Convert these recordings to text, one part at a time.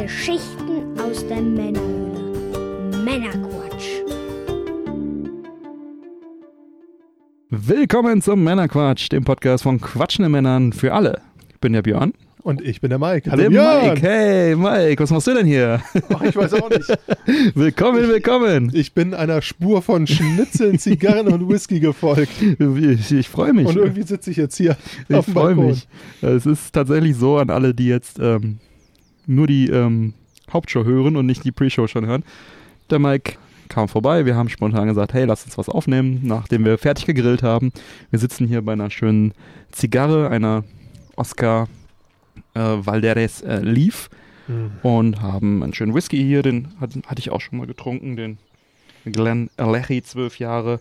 Geschichten aus der Männerhöhle. Männerquatsch. Willkommen zum Männerquatsch, dem Podcast von quatschenden Männern für alle. Ich bin der Björn. Und ich bin der Mike. Hallo der Björn. Mike. Hey Mike, was machst du denn hier? Ach, ich weiß auch nicht. willkommen, willkommen. Ich bin einer Spur von Schnitzeln, Zigarren und Whisky gefolgt. Ich, ich freue mich. Und irgendwie sitze ich jetzt hier ich auf dem freue mich. Es ist tatsächlich so an alle, die jetzt ähm, nur die ähm, Hauptshow hören und nicht die Pre-Show schon hören. Der Mike kam vorbei. Wir haben spontan gesagt, hey, lass uns was aufnehmen, nachdem wir fertig gegrillt haben. Wir sitzen hier bei einer schönen Zigarre, einer Oscar äh, Valderes äh, Leaf Hm. und haben einen schönen Whisky hier, den hat, hatte ich auch schon mal getrunken, den Glen Alechi, zwölf Jahre.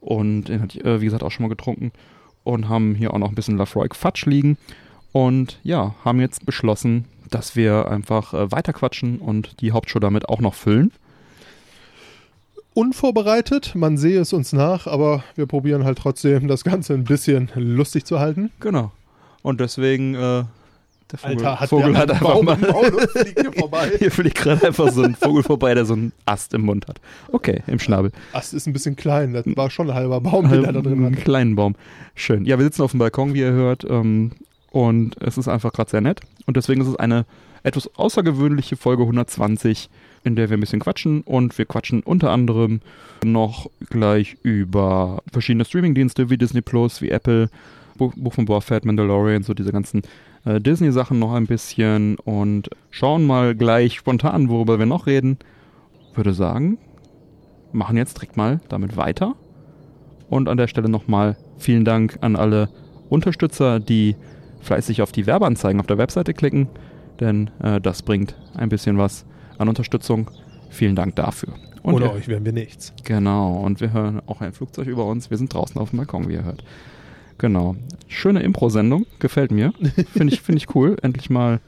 Und den hatte ich, äh, wie gesagt, auch schon mal getrunken. Und haben hier auch noch ein bisschen Lafroy Fatsch liegen. Und ja, haben jetzt beschlossen, dass wir einfach äh, weiterquatschen und die Hauptshow damit auch noch füllen. Unvorbereitet, man sehe es uns nach, aber wir probieren halt trotzdem, das Ganze ein bisschen lustig zu halten. Genau. Und deswegen, äh, der Vogel, Alter, hat Vogel hat einen einfach Baum mal. und fliegt hier vorbei. Hier fliegt gerade einfach so ein Vogel vorbei, der so einen Ast im Mund hat. Okay, im Schnabel. Ast ist ein bisschen klein, das war schon ein halber Baum, den er da drin Einen hat. kleinen Baum. Schön. Ja, wir sitzen auf dem Balkon, wie ihr hört. Ähm, und es ist einfach gerade sehr nett. Und deswegen ist es eine etwas außergewöhnliche Folge 120, in der wir ein bisschen quatschen. Und wir quatschen unter anderem noch gleich über verschiedene Streamingdienste wie Disney Plus, wie Apple, Buch, von Boba Fett, Mandalorian, so diese ganzen äh, Disney-Sachen noch ein bisschen. Und schauen mal gleich spontan, worüber wir noch reden. Würde sagen, machen jetzt direkt mal damit weiter. Und an der Stelle nochmal vielen Dank an alle Unterstützer, die fleißig auf die Werbeanzeigen auf der Webseite klicken, denn äh, das bringt ein bisschen was an Unterstützung. Vielen Dank dafür. Und Ohne euch wären wir nichts. Genau, und wir hören auch ein Flugzeug über uns. Wir sind draußen auf dem Balkon, wie ihr hört. Genau. Schöne Impro-Sendung, gefällt mir. Finde ich, finde ich cool. Endlich mal.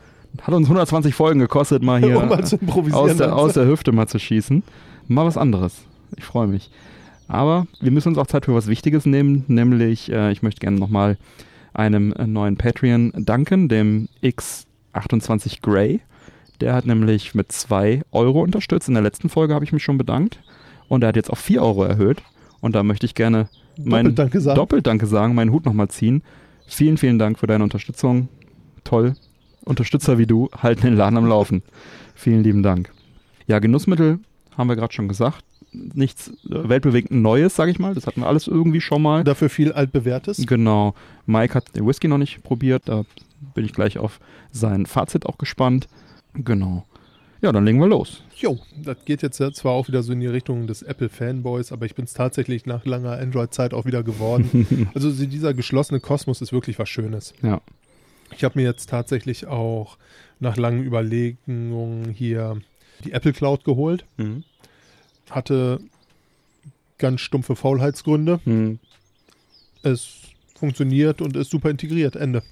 Hat uns 120 Folgen gekostet, mal hier um mal aus der, meinst aus der Hüfte mal zu schießen. Mal was anderes. Ich freue mich. Aber wir müssen uns auch Zeit für was Wichtiges nehmen, nämlich äh, ich möchte gerne nochmal einem neuen Patreon danken, dem X28 Grey. Der hat nämlich mit 2 Euro unterstützt. In der letzten Folge habe ich mich schon bedankt. Und er hat jetzt auf 4 Euro erhöht. Und da möchte ich gerne meinen Doppelt Danke sagen. doppelt Danke sagen, meinen Hut nochmal ziehen. Vielen, vielen Dank für deine Unterstützung. Toll. Unterstützer wie du halten den Laden am Laufen. Vielen lieben Dank. Ja, Genussmittel haben wir gerade schon gesagt. Nichts äh, weltbewegend Neues, sage ich mal. Das hatten wir alles irgendwie schon mal. Dafür viel altbewährtes. Genau. Mike hat den Whisky noch nicht probiert. Da bin ich gleich auf sein Fazit auch gespannt. Genau. Ja, dann legen wir los. Jo, das geht jetzt ja zwar auch wieder so in die Richtung des Apple-Fanboys, aber ich bin es tatsächlich nach langer Android-Zeit auch wieder geworden. also so dieser geschlossene Kosmos ist wirklich was Schönes. Ja. Ich habe mir jetzt tatsächlich auch nach langen Überlegungen hier die Apple Cloud geholt. Mhm. Hatte ganz stumpfe Faulheitsgründe. Mhm. Es funktioniert und ist super integriert. Ende.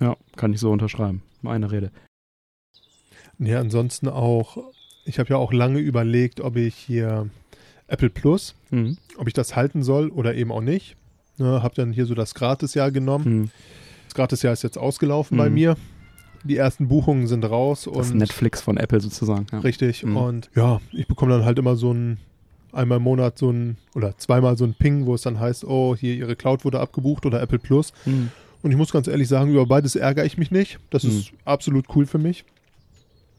Ja, kann ich so unterschreiben. Meine Rede. Ja, ansonsten auch, ich habe ja auch lange überlegt, ob ich hier Apple Plus, Mhm. ob ich das halten soll oder eben auch nicht. Ne, habe dann hier so das Gratisjahr genommen. Mhm. Das Gratisjahr ist jetzt ausgelaufen bei Mhm. mir. Die ersten Buchungen sind raus Das und Netflix von Apple sozusagen. Ja. richtig. Mhm. Und ja, ich bekomme dann halt immer so ein einmal im Monat so ein oder zweimal so ein Ping, wo es dann heißt, oh, hier ihre Cloud wurde abgebucht oder Apple Plus. Mhm. Und ich muss ganz ehrlich sagen, über beides ärgere ich mich nicht. Das Mhm. ist absolut cool für mich.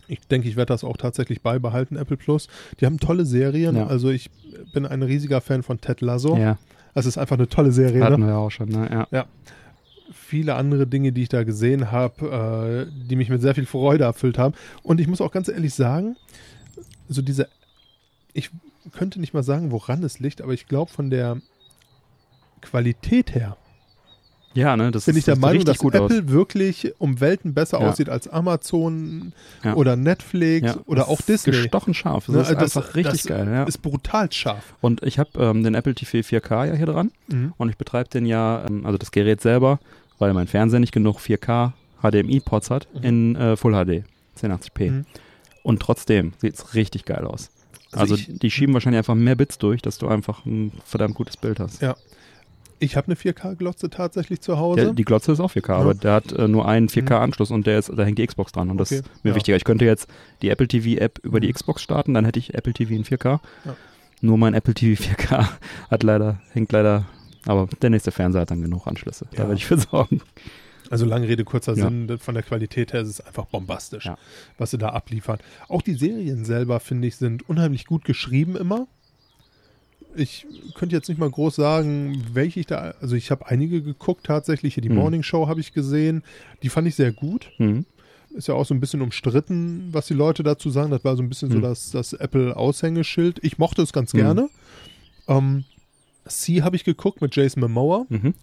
Ich denke, ich werde das auch tatsächlich beibehalten, Apple Plus. Die haben tolle Serien. Ja. Also ich bin ein riesiger Fan von Ted Lasso. Ja, Das ist einfach eine tolle Serie. hatten Ne? wir auch schon. Ne? Ja. Viele andere Dinge, die ich da gesehen habe, äh, die mich mit sehr viel Freude erfüllt haben. Und ich muss auch ganz ehrlich sagen, so diese, ich könnte nicht mal sagen, woran es liegt, aber ich glaube von der Qualität her ja, ne, das bin ist, ich der Meinung, dass Apple aus. wirklich um Welten besser Ja. aussieht als Amazon Ja. oder Netflix Ja, oder das auch Disney. Gestochen scharf. Das Ne, ist also das- einfach richtig geil. Ja. Ist brutal scharf. Und ich habe ähm, den Apple TV 4K ja hier dran Mhm. und ich betreibe den ja, ähm, also das Gerät selber, weil mein Fernseher nicht genug 4K HDMI-Ports hat, Mhm. in äh, Full HD, 1080p. Mhm. Und trotzdem sieht es richtig geil aus. Also Also, ich- die schieben wahrscheinlich einfach mehr Bits durch, dass du einfach ein verdammt gutes Bild hast. Ja. Ich habe eine 4K-Glotze tatsächlich zu Der, Hause. die Glotze ist auch 4K, Ja. aber der hat äh, nur einen 4K-Anschluss und der ist, da hängt die Xbox dran und das Okay. ist mir Ja. wichtiger. Ich könnte jetzt die Apple TV-App über die Mhm. Xbox starten, dann hätte ich Apple TV in 4K. Ja. Nur mein Apple TV 4K hat leider, hängt leider, aber der nächste Fernseher hat dann genug Anschlüsse. Da Ja. werde ich für sorgen. Also lange Rede, kurzer Ja. Sinn, von der Qualität her ist es einfach bombastisch, Ja. was sie da abliefern. Auch die Serien selber, finde ich, sind unheimlich gut geschrieben immer. Ich könnte jetzt nicht mal groß sagen, welche ich da, also ich habe einige geguckt tatsächlich. Hier die Mhm. Morning Show habe ich gesehen. Die fand ich sehr gut. Mhm. Ist ja auch so ein bisschen umstritten, was die Leute dazu sagen. Das war so ein bisschen so Mhm. das, das Apple-Aushängeschild. Ich mochte es ganz Mhm. gerne. Ähm, C habe ich geguckt mit Jason Momoa. Mhm.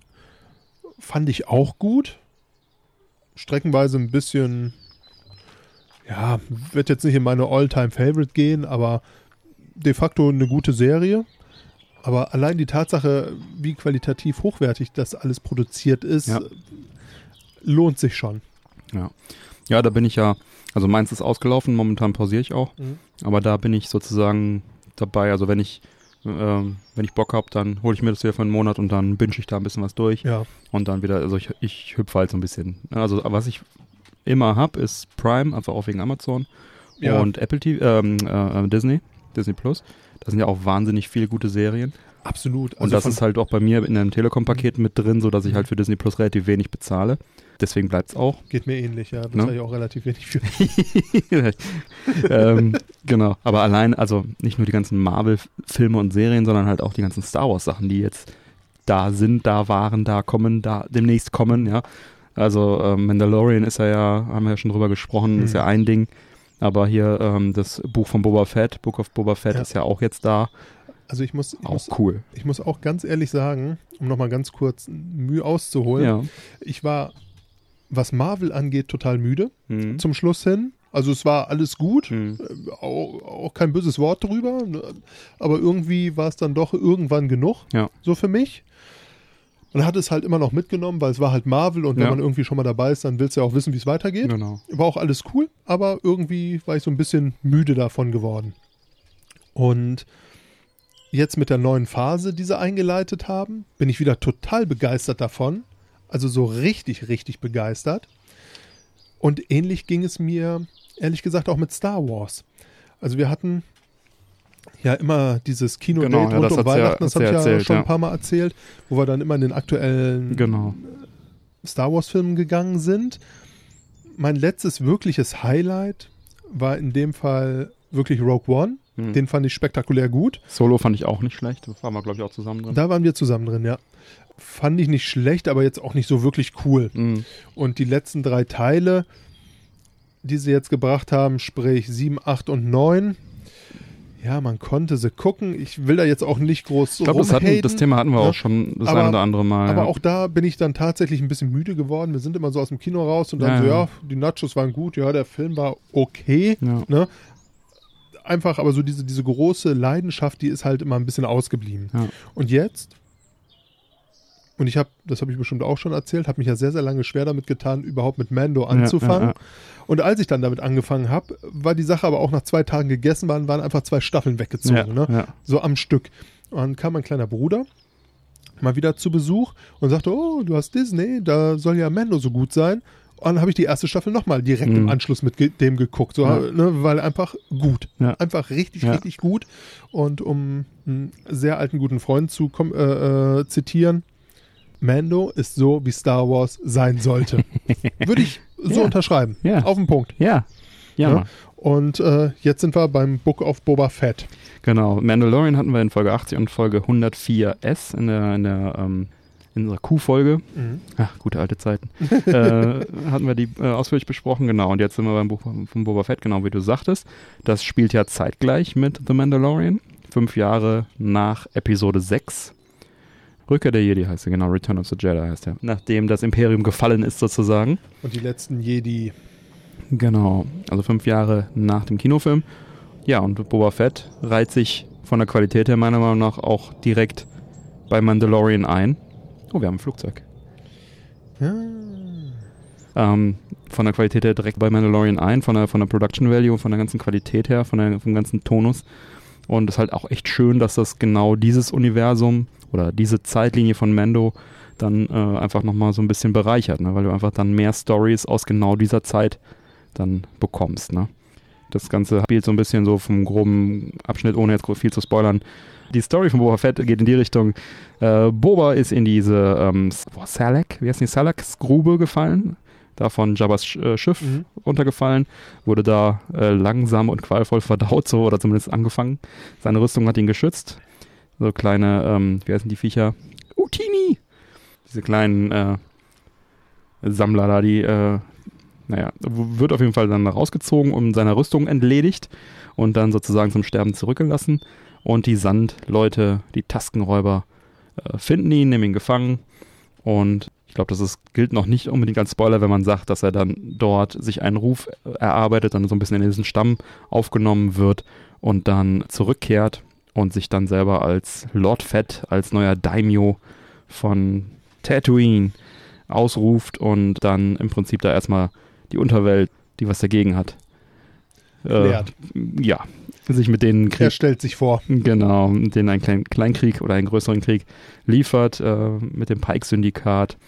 Fand ich auch gut. Streckenweise ein bisschen, ja, wird jetzt nicht in meine All-Time-Favorite gehen, aber de facto eine gute Serie. Aber allein die Tatsache, wie qualitativ hochwertig das alles produziert ist, Ja. lohnt sich schon. Ja, da bin ich ja, also meins ist ausgelaufen, momentan pausiere ich auch, Mhm. aber da bin ich sozusagen dabei. Also wenn ich, ähm, wenn ich Bock habe, dann hole ich mir das wieder für einen Monat und dann binge ich da ein bisschen was durch Ja, und dann wieder, also ich, ich hüpfe halt so ein bisschen. Also was ich immer habe, ist Prime, einfach auch wegen Amazon Ja. und Apple TV, ähm, äh, Disney, Disney Plus. Da sind ja auch wahnsinnig viele gute Serien. absolut. Und das ist halt auch bei mir in einem Telekom-Paket mit drin, so dass ich halt für Disney Plus relativ wenig bezahle. Deswegen bleibt's auch. geht mir ähnlich, ja. Das Ne? habe ich auch relativ wenig für. ähm, genau. Aber allein, also nicht nur die ganzen Marvel-Filme und Serien, sondern halt auch die ganzen Star Wars-Sachen, die jetzt da sind, da waren, da kommen, da demnächst kommen, ja. Also ähm, Mandalorian ist ja ja, haben wir ja schon drüber gesprochen, ist Hm. ja ein Ding. Aber hier ähm, das Buch von Boba Fett, Book of Boba Fett, Ja. ist ja auch jetzt da. Also ich muss, ich Auch muss, cool. ich muss auch ganz ehrlich sagen, um nochmal ganz kurz Mühe auszuholen, Ja. ich war, was Marvel angeht, total müde Mhm. zum Schluss hin. Also es war alles gut, Mhm. äh, auch, auch kein böses Wort drüber, ne? aber irgendwie war es dann doch irgendwann genug, Ja. so für mich. Man hat es halt immer noch mitgenommen, weil es war halt Marvel und wenn Ja. man irgendwie schon mal dabei ist, dann willst du ja auch wissen, wie es weitergeht. Genau. War auch alles cool, aber irgendwie war ich so ein bisschen müde davon geworden. Und jetzt mit der neuen Phase, die sie eingeleitet haben, bin ich wieder total begeistert davon. Also so richtig, richtig begeistert. Und ähnlich ging es mir, ehrlich gesagt, auch mit Star Wars. Also wir hatten ja immer dieses Kino-Date Genau, ja, rund das um hat's ja- Weihnachten, das habe ich ja erzählt, schon ja. ein paar Mal erzählt, wo wir dann immer in den aktuellen Genau. Star Wars-Filmen gegangen sind. Mein letztes wirkliches Highlight war in dem Fall wirklich Rogue One. Mhm. Den fand ich spektakulär gut. Solo fand ich auch nicht schlecht. Das waren wir, glaube ich, auch zusammen drin. Da waren wir zusammen drin, ja. Fand ich nicht schlecht, aber jetzt auch nicht so wirklich cool. Mhm. Und die letzten drei Teile, die sie jetzt gebracht haben, sprich 7, 8 und 9, ja, man konnte sie gucken. Ich will da jetzt auch nicht groß Ich glaube, das, hatten- das Thema hatten wir ne? auch schon das Aber- eine oder andere Mal. Aber ja. auch da bin ich dann tatsächlich ein bisschen müde geworden. Wir sind immer so aus dem Kino raus und dann Ja, so, ja. ja, die Nachos waren gut, ja, der Film war okay. ja. Ne? Einfach, aber so diese, diese große Leidenschaft, die ist halt immer ein bisschen ausgeblieben. Ja. Und jetzt, und ich habe, das habe ich bestimmt auch schon erzählt, habe mich ja sehr, sehr lange schwer damit getan, überhaupt mit Mando anzufangen. Ja, Und als ich dann damit angefangen habe, war die Sache aber auch nach zwei Tagen gegessen, waren, waren einfach zwei Staffeln weggezogen. ja, ne? ja. so am Stück. Und dann kam mein kleiner Bruder mal wieder zu Besuch und sagte, oh, du hast Disney, da soll ja Mando so gut sein. Und dann habe ich die erste Staffel nochmal direkt Mhm. im Anschluss mit dem geguckt, so, Ja. ne, weil einfach gut. Ja. Einfach richtig, Ja. richtig gut. Und um einen sehr alten guten Freund zu äh, äh, zitieren, Mando ist so, wie Star Wars sein sollte. Würde ich so Ja. unterschreiben. Ja. Auf den Punkt. Ja, ja. Und äh, jetzt sind wir beim Book of Boba Fett. genau. Mandalorian hatten wir in Folge 80 und Folge 104S in der, in der ähm, in unserer Q-Folge. Ach, gute alte Zeiten. äh, hatten wir die äh, ausführlich besprochen, genau. Und jetzt sind wir beim Buch von Boba Fett, genau wie du sagtest. Das spielt ja zeitgleich mit The Mandalorian. Fünf Jahre nach Episode 6. Rückkehr der Jedi heißt er, genau. Return of the Jedi heißt er. Nachdem das Imperium gefallen ist, sozusagen. Und die letzten Jedi. Genau, also fünf Jahre nach dem Kinofilm. Ja, und Boba Fett reiht sich von der Qualität her meiner Meinung nach auch direkt bei Mandalorian ein. Oh, wir haben ein Flugzeug. Ja. Ähm, von der Qualität her direkt bei Mandalorian ein, von der, von der Production Value, von der ganzen Qualität her, von der, vom ganzen Tonus. Und es ist halt auch echt schön, dass das genau dieses Universum oder diese Zeitlinie von Mando dann äh, einfach nochmal so ein bisschen bereichert, ne? weil du einfach dann mehr Stories aus genau dieser Zeit dann bekommst. Ne? Das Ganze spielt so ein bisschen so vom groben Abschnitt, ohne jetzt viel zu spoilern. Die Story von Boba Fett geht in die Richtung, äh, Boba ist in diese ähm, Salak, wie heißt die, Salaks Grube gefallen, da von Jabba's äh, Schiff Mhm. runtergefallen, wurde da äh, langsam und qualvoll verdaut, so oder zumindest angefangen. Seine Rüstung hat ihn geschützt. So kleine, ähm, wie heißen die Viecher? Utini! Diese kleinen äh, Sammler da, die, äh, naja, wird auf jeden Fall dann rausgezogen und seiner Rüstung entledigt und dann sozusagen zum Sterben zurückgelassen. Und die Sandleute, die Taskenräuber, äh, finden ihn, nehmen ihn gefangen und ich glaube, das ist, gilt noch nicht unbedingt als Spoiler, wenn man sagt, dass er dann dort sich einen Ruf erarbeitet, dann so ein bisschen in diesen Stamm aufgenommen wird und dann zurückkehrt und sich dann selber als Lord Fett, als neuer Daimyo von Tatooine ausruft und dann im Prinzip da erstmal die Unterwelt, die was dagegen hat, äh, ja, sich mit denen Er Krieg, stellt sich vor. genau, denen einen kleinen Kleinkrieg oder einen größeren Krieg liefert, äh, mit dem Pike-Syndikat.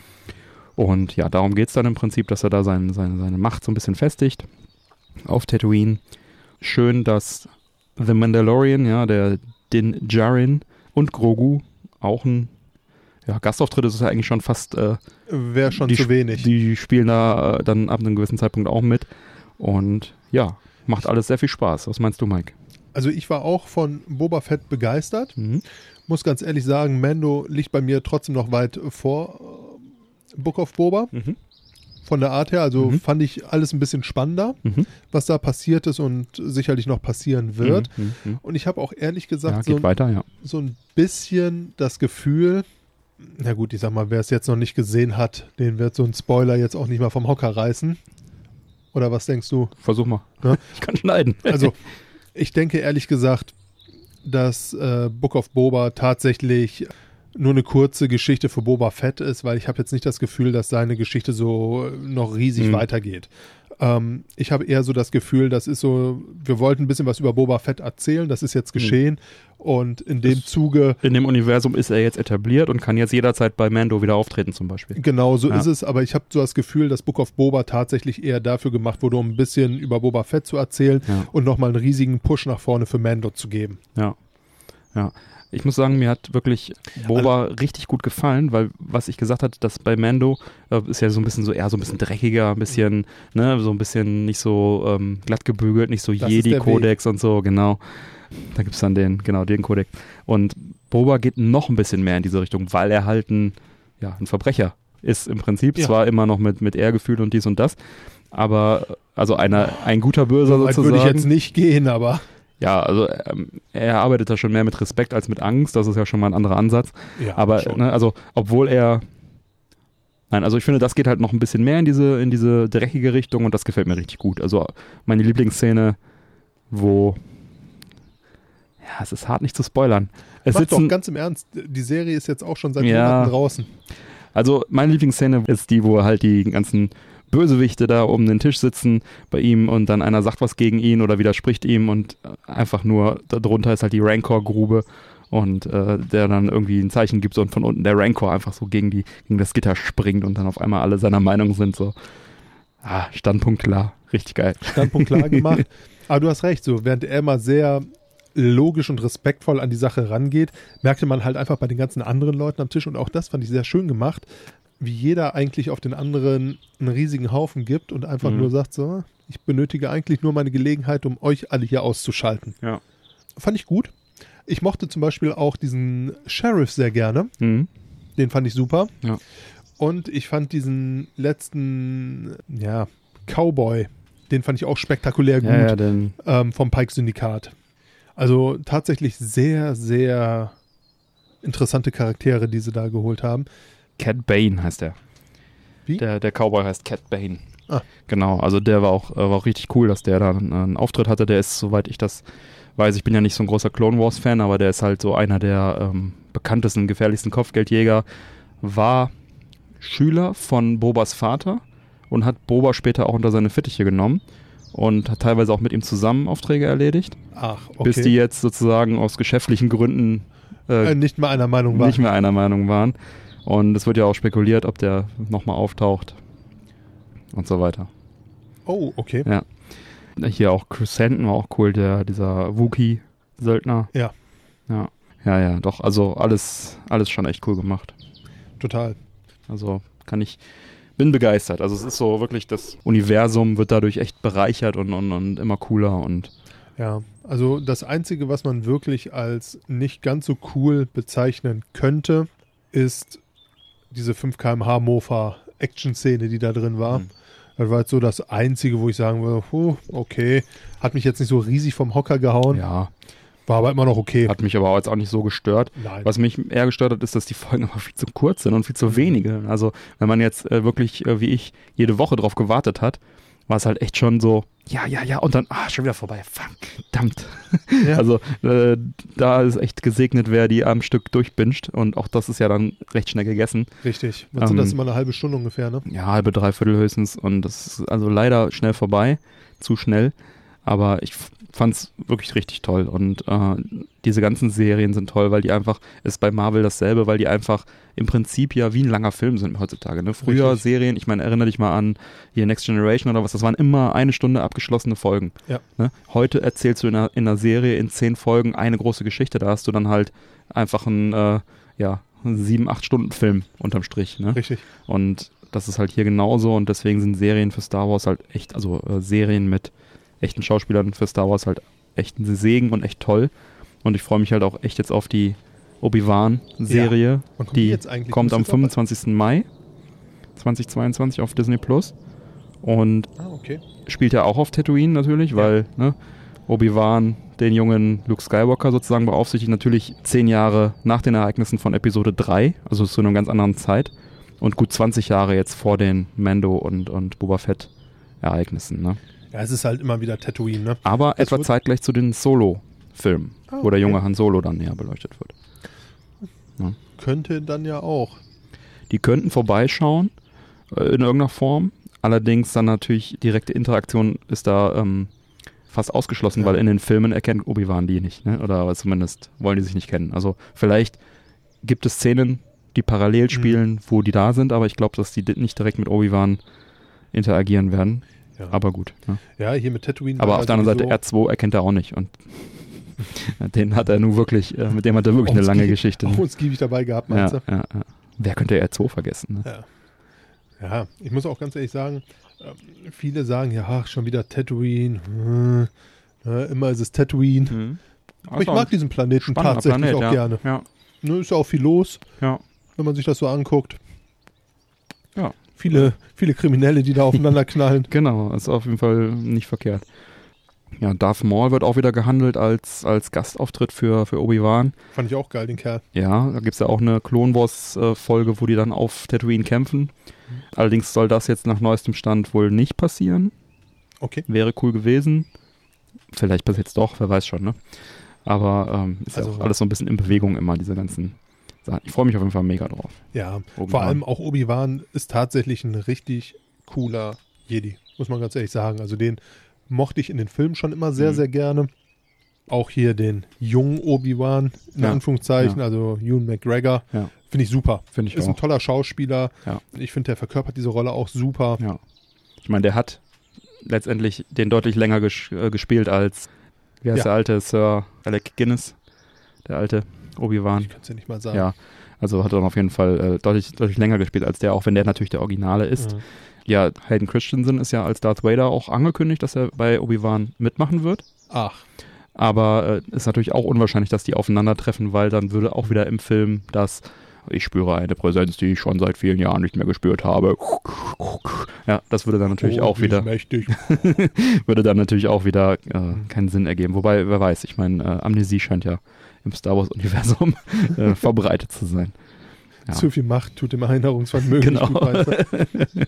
Und ja, darum geht es dann im Prinzip, dass er da sein, seine, seine Macht so ein bisschen festigt auf Tatooine. Schön, dass The Mandalorian, ja, der Din Djarin und Grogu auch ein ja, Gastauftritt ist ja eigentlich schon fast äh, Wäre schon die, zu wenig. Die spielen da äh, dann ab einem gewissen Zeitpunkt auch mit. Und ja, macht alles sehr viel Spaß. Was meinst du, Mike? Also ich war auch von Boba Fett begeistert. Mhm. Muss ganz ehrlich sagen, Mando liegt bei mir trotzdem noch weit vor Book of Boba. Mhm. Von der Art her, also Mhm. fand ich alles ein bisschen spannender, Mhm. was da passiert ist und sicherlich noch passieren wird. Mhm. Mhm. Und ich habe auch ehrlich Ja, gesagt geht so, weiter, ja. so ein bisschen das Gefühl, na gut, ich sag mal, wer es jetzt noch nicht gesehen hat, den wird so ein Spoiler jetzt auch nicht mal vom Hocker reißen. Oder was denkst du? Versuch mal. Ja. Ich kann schneiden. Also, ich denke ehrlich gesagt, dass äh, Book of Boba tatsächlich nur eine kurze Geschichte für Boba Fett ist, weil ich habe jetzt nicht das Gefühl, dass seine Geschichte so noch riesig Mhm. weitergeht. Ähm, ich habe eher so das Gefühl, das ist so, wir wollten ein bisschen was über Boba Fett erzählen, das ist jetzt geschehen und in dem Das- Zuge In dem Universum ist er jetzt etabliert und kann jetzt jederzeit bei Mando wieder auftreten, zum Beispiel. Genau, so Ja. ist es, aber ich habe so das Gefühl, dass Book of Boba tatsächlich eher dafür gemacht wurde, um ein bisschen über Boba Fett zu erzählen Ja. und nochmal einen riesigen Push nach vorne für Mando zu geben. Ja. Ja. Ich muss sagen, mir hat wirklich Boba richtig gut gefallen, weil was ich gesagt hatte, dass bei Mando äh, ist ja so ein bisschen so eher so ein bisschen dreckiger, ein bisschen, ne, so ein bisschen nicht so ähm, glatt gebügelt, nicht so Jedi-Kodex und so, genau. Da gibt es dann den, genau, den Kodex. Und Boba geht noch ein bisschen mehr in diese Richtung, weil er halt ein, ja, ein Verbrecher ist im Prinzip. Ja. Zwar immer noch mit, mit Ehrgefühl und dies und das, aber also einer, ein guter Böser Weit sozusagen. würde ich jetzt nicht gehen, aber Ja, also ähm, er arbeitet da schon mehr mit Respekt als mit Angst. Das ist ja schon mal ein anderer Ansatz. ja, Aber ne, also obwohl er Nein, also ich finde, das geht halt noch ein bisschen mehr in diese in diese dreckige Richtung und das gefällt mir richtig gut. Also meine Lieblingsszene, wo ja, es ist hart nicht zu spoilern. Es Mach doch sitzen, ganz im Ernst, die Serie ist jetzt auch schon seit Ja. Monaten draußen. Also meine Lieblingsszene ist die, wo halt die ganzen Bösewichte da um den Tisch sitzen bei ihm und dann einer sagt was gegen ihn oder widerspricht ihm und einfach nur darunter ist halt die Rancor-Grube und äh, der dann irgendwie ein Zeichen gibt und von unten der Rancor einfach so gegen, die, gegen das Gitter springt und dann auf einmal alle seiner Meinung sind so. Ah, Standpunkt klar. Richtig geil. Standpunkt klar gemacht. Aber du hast recht, so während er immer sehr logisch und respektvoll an die Sache rangeht, merkte man halt einfach bei den ganzen anderen Leuten am Tisch und auch das fand ich sehr schön gemacht, wie jeder eigentlich auf den anderen einen riesigen Haufen gibt und einfach Mhm. nur sagt so, ich benötige eigentlich nur meine Gelegenheit, um euch alle hier auszuschalten. Ja. Fand ich gut. Ich mochte zum Beispiel auch diesen Sheriff sehr gerne. Mhm. Den fand ich super. Ja. Und ich fand diesen letzten, ja, Cowboy, den fand ich auch spektakulär gut Ja, ja, denn ähm, vom Pike-Syndikat. Also tatsächlich sehr, sehr interessante Charaktere, die sie da geholt haben. Cat Bane heißt der. Wie? Der, der Cowboy heißt Cat Bane. Ah. Genau, also der war auch, äh, war auch richtig cool, dass der da einen, einen Auftritt hatte. Der ist, soweit ich das weiß, ich bin ja nicht so ein großer Clone Wars-Fan, aber der ist halt so einer der ähm, bekanntesten, gefährlichsten Kopfgeldjäger. War Schüler von Bobas Vater und hat Boba später auch unter seine Fittiche genommen. und hat teilweise auch mit ihm zusammen Aufträge erledigt, Ach, okay. bis die jetzt sozusagen aus geschäftlichen Gründen äh, äh, nicht mal einer Meinung waren. nicht mehr einer Meinung waren. Und es wird ja auch spekuliert, ob der nochmal auftaucht und so weiter. Oh, okay. Ja. Hier auch Chris Hanton war auch cool, der, dieser Wookie-Söldner. Ja. Ja. Ja, ja, doch. Also alles, alles schon echt cool gemacht. Total. Also kann ich, bin begeistert. Also es ist so wirklich, das Universum wird dadurch echt bereichert und, und, und immer cooler und Ja, also das Einzige, was man wirklich als nicht ganz so cool bezeichnen könnte, ist diese 5 kmh Mofa Action-Szene, die da drin war. Mhm. Das war jetzt so das Einzige, wo ich sagen würde, huh, okay, hat mich jetzt nicht so riesig vom Hocker gehauen, ja, war aber immer noch okay. hat mich aber auch jetzt auch nicht so gestört. Nein. Was mich eher gestört hat, ist, dass die Folgen aber viel zu kurz sind und viel zu wenige. Also, wenn man jetzt äh, wirklich, äh, wie ich, jede Woche drauf gewartet hat, war es halt echt schon so, ja, ja, ja, und dann, ah, schon wieder vorbei. Fuck, verdammt. Ja. Also, äh, da ist echt gesegnet, wer die am Stück durchbinscht. Und auch das ist ja dann recht schnell gegessen. Richtig. Was sind das Ähm, immer eine halbe Stunde ungefähr, ne? Ja, halbe, dreiviertel höchstens. Und das ist also leider schnell vorbei. Zu schnell. Aber ich fand es wirklich richtig toll. Und äh, diese ganzen Serien sind toll, weil die einfach, ist bei Marvel dasselbe, weil die einfach im Prinzip ja wie ein langer Film sind heutzutage. Ne? Früher Richtig. Serien, ich meine, erinnere dich mal an hier Next Generation oder was, das waren immer eine Stunde abgeschlossene Folgen. Ja. Ne? Heute erzählst du in einer, in einer Serie in zehn Folgen eine große Geschichte. Da hast du dann halt einfach einen, äh, ja, sieben, acht Stunden Film unterm Strich. Ne? Richtig. Und das ist halt hier genauso und deswegen sind Serien für Star Wars halt echt, also äh, Serien mit echten Schauspielern für Star Wars halt echt ein Segen und echt toll. Und ich freue mich halt auch echt jetzt auf die Obi-Wan-Serie. Kommt die die kommt am Muss jetzt auch- 25. Mai 2022 auf Disney Plus. Und Ah, okay. spielt ja auch auf Tatooine natürlich, Ja. weil ne, Obi-Wan den jungen Luke Skywalker sozusagen beaufsichtigt, natürlich zehn Jahre nach den Ereignissen von Episode 3, also zu einer ganz anderen Zeit und gut 20 Jahre jetzt vor den Mando und, und Boba Fett Ereignissen. Ne? Ja, es ist halt immer wieder Tatooine, ne? Aber Das etwa zeitgleich zu den Solo-Filmen, Ah, wo der okay. junge Han Solo dann näher beleuchtet wird. Könnte dann ja auch. Die könnten vorbeischauen äh, in irgendeiner Form. Allerdings dann natürlich direkte Interaktion ist da ähm, fast ausgeschlossen, Ja. weil in den Filmen erkennt Obi-Wan die nicht. Ne? Oder zumindest wollen die sich nicht kennen. Also vielleicht gibt es Szenen, die parallel spielen, wo die da sind, aber ich glaube, dass die di- nicht direkt mit Obi-Wan interagieren werden. Ja, Aber gut. Ne? ja hier mit Tatooine. Aber auf der anderen Seite, sowieso R2 erkennt er auch nicht. Und den hat er nun wirklich, äh, mit dem hat er wirklich eine lange ausgiebig- Geschichte. Auch Ne? ausgiebig dabei gehabt, Ja, meinst du? ja, ja. Wer könnte R2 vergessen? Ne? Ja. Ja, ich muss auch ganz ehrlich sagen, ähm, viele sagen, ja, ach, schon wieder Tatooine. Hm, ne, immer ist es Tatooine. Mhm. Aber ich mag diesen Planeten tatsächlich Planet, auch ja. gerne. Ja, Ne, ist ja auch viel los, ja. wenn man sich das so anguckt. Ja. Viele, viele Kriminelle, die da aufeinander knallen. Genau, ist auf jeden Fall nicht verkehrt. Ja, Darth Maul wird auch wieder gehandelt als, als Gastauftritt für, für Obi-Wan. Fand ich auch geil, den Kerl. Ja, da gibt es ja auch eine Clone Wars-Folge, wo die dann auf Tatooine kämpfen. Allerdings soll das jetzt nach neuestem Stand wohl nicht passieren. Okay. Wäre cool gewesen. Vielleicht passiert es doch, wer weiß schon, ne? Aber ähm, ist ja Also- auch alles so ein bisschen in Bewegung immer, diese ganzen Sachen. Ich freue mich auf jeden Fall mega drauf. Ja, Obi-Wan. vor allem auch Obi-Wan ist tatsächlich ein richtig cooler Jedi, muss man ganz ehrlich sagen. Also den mochte ich in den Filmen schon immer sehr, Mhm. sehr gerne. Auch hier den jungen Obi-Wan, in Ja, Anführungszeichen, ja. also Ewan McGregor, Ja. finde ich super. Finde ich ist ein auch. toller Schauspieler. Ich finde, der verkörpert diese Rolle auch super. Ja. Ich meine, der hat letztendlich den deutlich länger ges äh, gespielt als, wie heißt der alte Sir Alec Guinness, der alte Obi-Wan. Ich kann es ja nicht mal sagen. Ja, also hat er dann auf jeden Fall äh, deutlich, deutlich länger gespielt als der, auch wenn der natürlich der Originale ist. Ja. Ja, Hayden Christensen ist ja als Darth Vader auch angekündigt, dass er bei Obi-Wan mitmachen wird. Ach, Aber äh, ist natürlich auch unwahrscheinlich, dass die aufeinandertreffen, weil dann würde auch wieder im Film das ich spüre eine Präsenz, die ich schon seit vielen Jahren nicht mehr gespürt habe. Ja, das würde dann natürlich oh, auch wieder mächtig. würde dann natürlich auch wieder äh, keinen Sinn ergeben. Wobei, wer weiß, ich meine, äh, Amnesie scheint ja im Star Wars-Universum äh, verbreitet zu sein. Ja. Zu viel Macht tut dem Erinnerungsvermögen Genau. weißt du?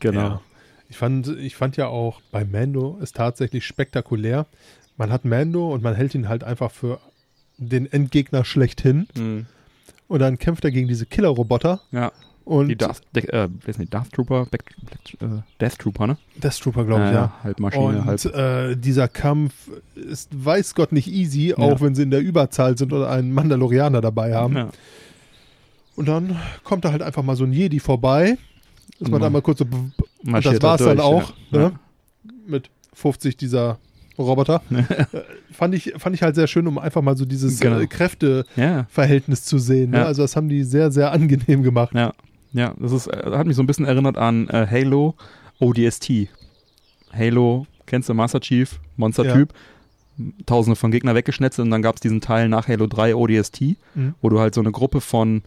Genau. Ja. Ich fand, ich fand ja auch bei Mando ist tatsächlich spektakulär. Man hat Mando und man hält ihn halt einfach für den Endgegner schlechthin. Mhm. Und dann kämpft er gegen diese Killer-Roboter Ja, Und Die Darth, äh, die Darth Trooper, Back, Black, äh, Death Trooper, ne? Death Trooper, glaube ich, ja. Halb Maschine, Und halb. äh, dieser Kampf ist, weiß Gott, nicht easy, auch wenn sie in der Überzahl sind oder einen Mandalorianer dabei haben. Ja. Und dann kommt da halt einfach mal so ein Jedi vorbei, dass man Und da mal kurz so und das war's er dann auch, Ja. ne? mit 50 dieser Roboter. äh, fand, ich, fand ich halt sehr schön, um einfach mal so dieses Genau. äh, Ja. Kräfteverhältnis zu sehen. Ne? Ja. Also das haben die sehr, sehr angenehm gemacht. Ja, ja, das ist, äh, hat mich so ein bisschen erinnert an äh, Halo ODST. Halo, kennst du Master Chief, Monster-Typ, tausende von Gegner weggeschnetzelt und dann gab es diesen Teil nach Halo 3 ODST, Mhm. wo du halt so eine Gruppe von,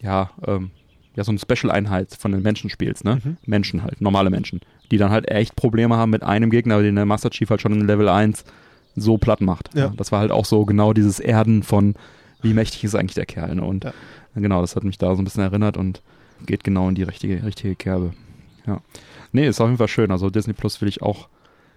ja, ähm, ja, so eine Special-Einheit von den Menschen spielst, ne? Mhm. Menschen halt, normale Menschen, die dann halt echt Probleme haben mit einem Gegner, den der Master Chief halt schon in Level 1 so platt macht. Ja. Das war halt auch so genau dieses Erden von, wie mächtig ist eigentlich der Kerl, ne? Und Ja. genau, das hat mich da so ein bisschen erinnert und geht genau in die richtige, richtige Kerbe. Ja. Nee, ist auf jeden Fall schön. Also Disney Plus will ich auch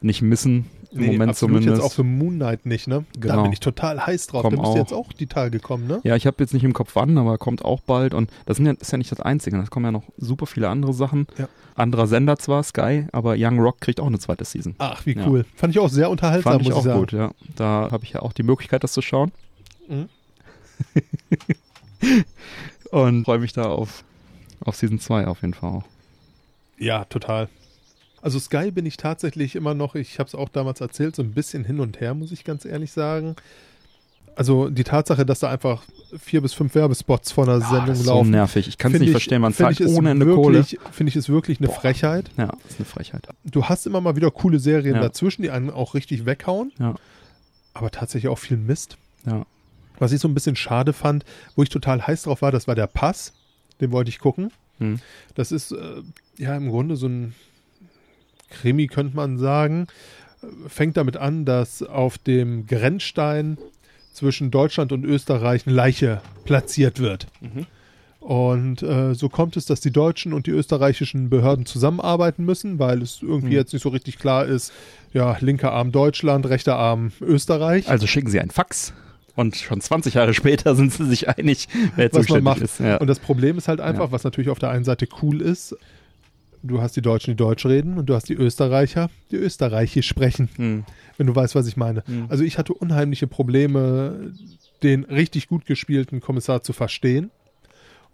nicht missen, im Nee, Moment absolut zumindest. jetzt auch für Moon Knight nicht, ne? Da Genau. bin ich total heiß drauf. Komm Der müsste jetzt auch die Tage kommen, ne? Ja, ich habe jetzt nicht im Kopf wann, aber kommt auch bald. Und das ja, ist ja nicht das Einzige. Es kommen ja noch super viele andere Sachen. Ja. Anderer Sender zwar, Sky, aber Young Rock kriegt auch eine zweite Season. Ach, wie Ja. cool. Fand ich auch sehr unterhaltsam, Fand ich muss auch ich sagen. gut, ja. Da habe ich ja auch die Möglichkeit, das zu schauen. Mhm. Und freue mich da auf, auf Season 2 auf jeden Fall auch. Ja, total. Also Sky bin ich tatsächlich immer noch, ich habe es auch damals erzählt, so ein bisschen hin und her, muss ich ganz ehrlich sagen. Also die Tatsache, dass da einfach vier bis fünf Werbespots vor einer Ah, Sendung das ist so laufen. nervig. Ich kann es nicht ich- verstehen. Man zahlt ohne Ende Kohle. wirklich, Finde ich ist wirklich eine Boah. Frechheit. Ja, ist eine Frechheit. Du hast immer mal wieder coole Serien Ja. dazwischen, die einen auch richtig weghauen. Ja. Aber tatsächlich auch viel Mist. Ja. Was ich so ein bisschen schade fand, wo ich total heiß drauf war, das war der Pass. Den wollte ich gucken. Hm. Das ist äh, ja im Grunde so ein Krimi, könnte man sagen. Äh, Fängt damit an, dass auf dem Grenzstein zwischen Deutschland und Österreich eine Leiche platziert wird. Mhm. Und äh, so kommt es, dass die deutschen und die österreichischen Behörden zusammenarbeiten müssen, weil es irgendwie Mhm. jetzt nicht so richtig klar ist, ja, linker Arm Deutschland, rechter Arm Österreich. Also schicken sie einen Fax. Und schon 20 Jahre später sind sie sich einig, wer was man macht. ist. Ja. Und das Problem ist halt einfach, Ja. was natürlich auf der einen Seite cool ist, du hast die Deutschen, die Deutsch reden und du hast die Österreicher, die Österreichisch sprechen, Hm. wenn du weißt, was ich meine. Mhm. Also ich hatte unheimliche Probleme, den richtig gut gespielten Kommissar zu verstehen.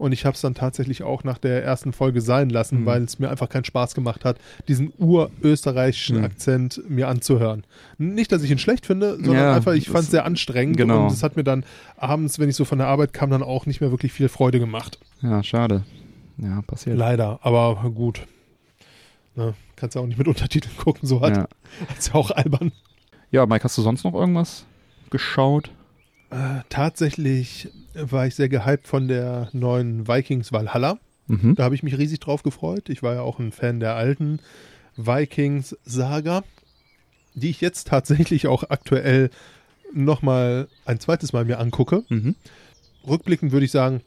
Und ich habe es dann tatsächlich auch nach der ersten Folge sein lassen, Mhm. weil es mir einfach keinen Spaß gemacht hat, diesen urösterreichischen Mhm. Akzent mir anzuhören. Nicht, dass ich ihn schlecht finde, sondern Ja, einfach, ich fand es sehr anstrengend. genau. Und es hat mir dann abends, wenn ich so von der Arbeit kam, dann auch nicht mehr wirklich viel Freude gemacht. ja, schade. Ja, passiert. Leider, aber gut. Ne, kannst ja auch nicht mit Untertiteln gucken, so hat. Ja. Ist ja auch albern. ja, Mike, hast du sonst noch irgendwas geschaut? Äh, tatsächlich war ich sehr gehypt von der neuen Vikings Valhalla. Mhm. Da habe ich mich riesig drauf gefreut. Ich war ja auch ein Fan der alten Vikings Saga, die ich jetzt tatsächlich auch aktuell nochmal ein zweites Mal mir angucke. Mhm. Rückblickend würde ich sagen,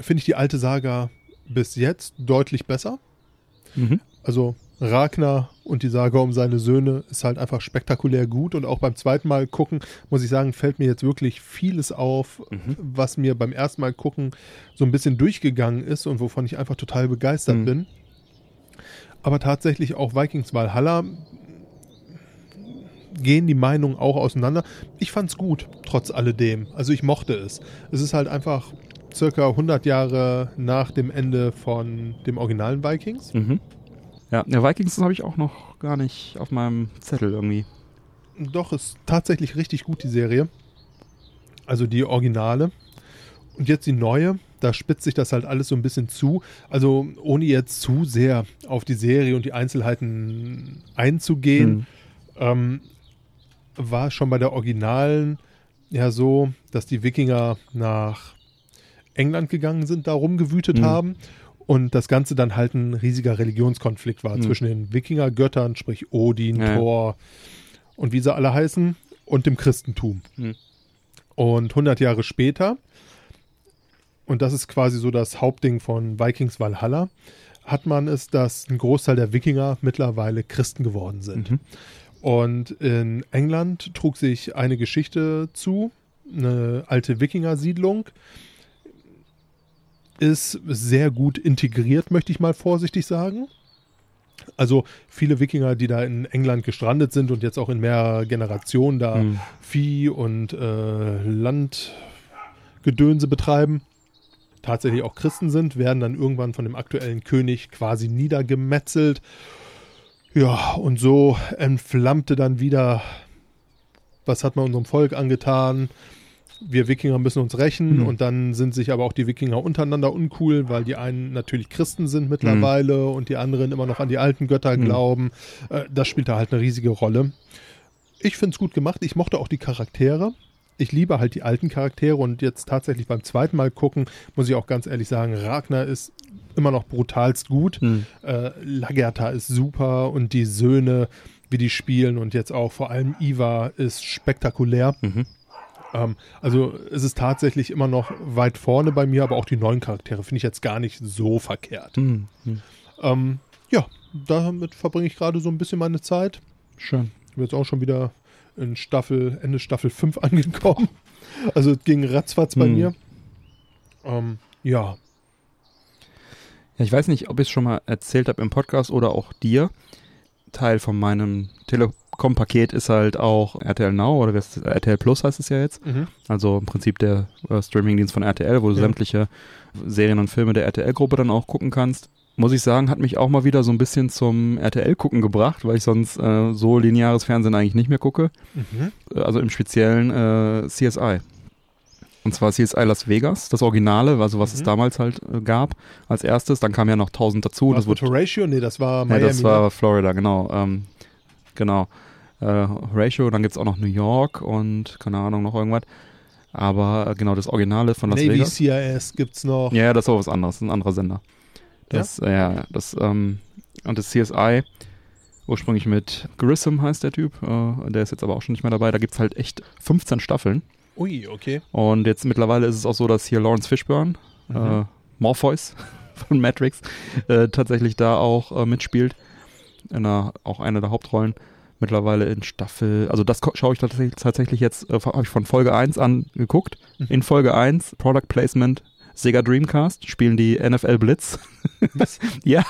finde ich die alte Saga bis jetzt deutlich besser. Mhm. Also Ragnar und die Saga um seine Söhne ist halt einfach spektakulär gut und auch beim zweiten Mal gucken, muss ich sagen, fällt mir jetzt wirklich vieles auf, Mhm. was mir beim ersten Mal gucken so ein bisschen durchgegangen ist und wovon ich einfach total begeistert Mhm. bin. Aber tatsächlich auch Vikings Valhalla gehen die Meinungen auch auseinander. Ich fand's gut, trotz alledem. Also ich mochte es. Es ist halt einfach circa 100 Jahre nach dem Ende von dem originalen Vikings. Mhm. Ja, ja Vikings habe ich auch noch gar nicht auf meinem Zettel irgendwie. Doch, ist tatsächlich richtig gut, die Serie. Also die Originale. Und jetzt die neue, da spitzt sich das halt alles so ein bisschen zu. Also ohne jetzt zu sehr auf die Serie und die Einzelheiten einzugehen, Mhm. ähm, war schon bei der Originalen ja so, dass die Wikinger nach England gegangen sind, da rumgewütet Mhm. haben. Und das Ganze dann halt ein riesiger Religionskonflikt war Mhm. zwischen den Wikinger-Göttern, sprich Odin, Ja. Thor und wie sie alle heißen, und dem Christentum. Mhm. Und 100 Jahre später, und das ist quasi so das Hauptding von Vikings Valhalla, hat man es, dass ein Großteil der Wikinger mittlerweile Christen geworden sind. Mhm. Und in England trug sich eine Geschichte zu, eine alte Wikinger-Siedlung, ist sehr gut integriert, möchte ich mal vorsichtig sagen. Also viele Wikinger, die da in England gestrandet sind und jetzt auch in mehr Generationen da Hm. Vieh und äh, Landgedönse betreiben, tatsächlich auch Christen sind, werden dann irgendwann von dem aktuellen König quasi niedergemetzelt. Ja, und so entflammte dann wieder, was hat man unserem Volk angetan? Wir Wikinger müssen uns rächen Mhm. und dann sind sich aber auch die Wikinger untereinander uncool, weil die einen natürlich Christen sind mittlerweile und die anderen immer noch an die alten Götter Mhm. glauben. Äh, das spielt da halt eine riesige Rolle. Ich finde es gut gemacht. Ich mochte auch die Charaktere. Ich liebe halt die alten Charaktere und jetzt tatsächlich beim zweiten Mal gucken, muss ich auch ganz ehrlich sagen, Ragnar ist immer noch brutalst gut. Hm. Äh, Lagertha ist super und die Söhne, wie die spielen und jetzt auch vor allem Iva ist spektakulär. Mhm. Ähm, also es ist tatsächlich immer noch weit vorne bei mir, aber auch die neuen Charaktere finde ich jetzt gar nicht so verkehrt. Hm. Hm. Ähm, ja, damit verbringe ich gerade so ein bisschen meine Zeit. Schön. Ich bin jetzt auch schon wieder in Staffel, Ende Staffel 5 angekommen. Also es ging ratzfatz bei Hm. mir. Ähm, ja. Ja, ich weiß nicht, ob ich es schon mal erzählt habe im Podcast oder auch dir. Teil von meinem Telekom-Paket ist halt auch RTL Now oder es? RTL Plus heißt es ja jetzt. Mhm. Also im Prinzip der äh, Streamingdienst von RTL, wo du Ja. sämtliche Serien und Filme der RTL-Gruppe dann auch gucken kannst. Muss ich sagen, hat mich auch mal wieder so ein bisschen zum RTL-Gucken gebracht, weil ich sonst äh, so lineares Fernsehen eigentlich nicht mehr gucke. Mhm. Also im speziellen äh, CSI. Und zwar CSI Las Vegas, das Originale, also was es Mhm. damals halt äh, gab als erstes. Dann kam ja noch 1000 dazu. Was das wurde Horatio? Nee, das war Miami. das war Florida, genau. Ähm, genau. Äh, Ratio, dann gibt's auch noch New York und keine Ahnung, noch irgendwas. Aber äh, genau, das Originale von Las Navy Vegas. CIS gibt's noch. Ja, das ist auch was anderes, ein anderer Sender. Das, ja, ja das, ähm, und das CSI, ursprünglich mit Grissom heißt der Typ, äh, der ist jetzt aber auch schon nicht mehr dabei. Da gibt's halt echt 15 Staffeln. Ui, okay. Und jetzt mittlerweile ist es auch so, dass hier Lawrence Fishburne, Mhm. äh, Morpheus von Matrix, äh, tatsächlich da auch äh, mitspielt. In einer, auch eine der Hauptrollen. Mittlerweile in Staffel, also das schaue ich tatsächlich, tatsächlich jetzt, äh, habe ich von Folge 1 an geguckt. Mhm. In Folge 1, Product Placement, Sega Dreamcast, spielen die NFL Blitz. Ja,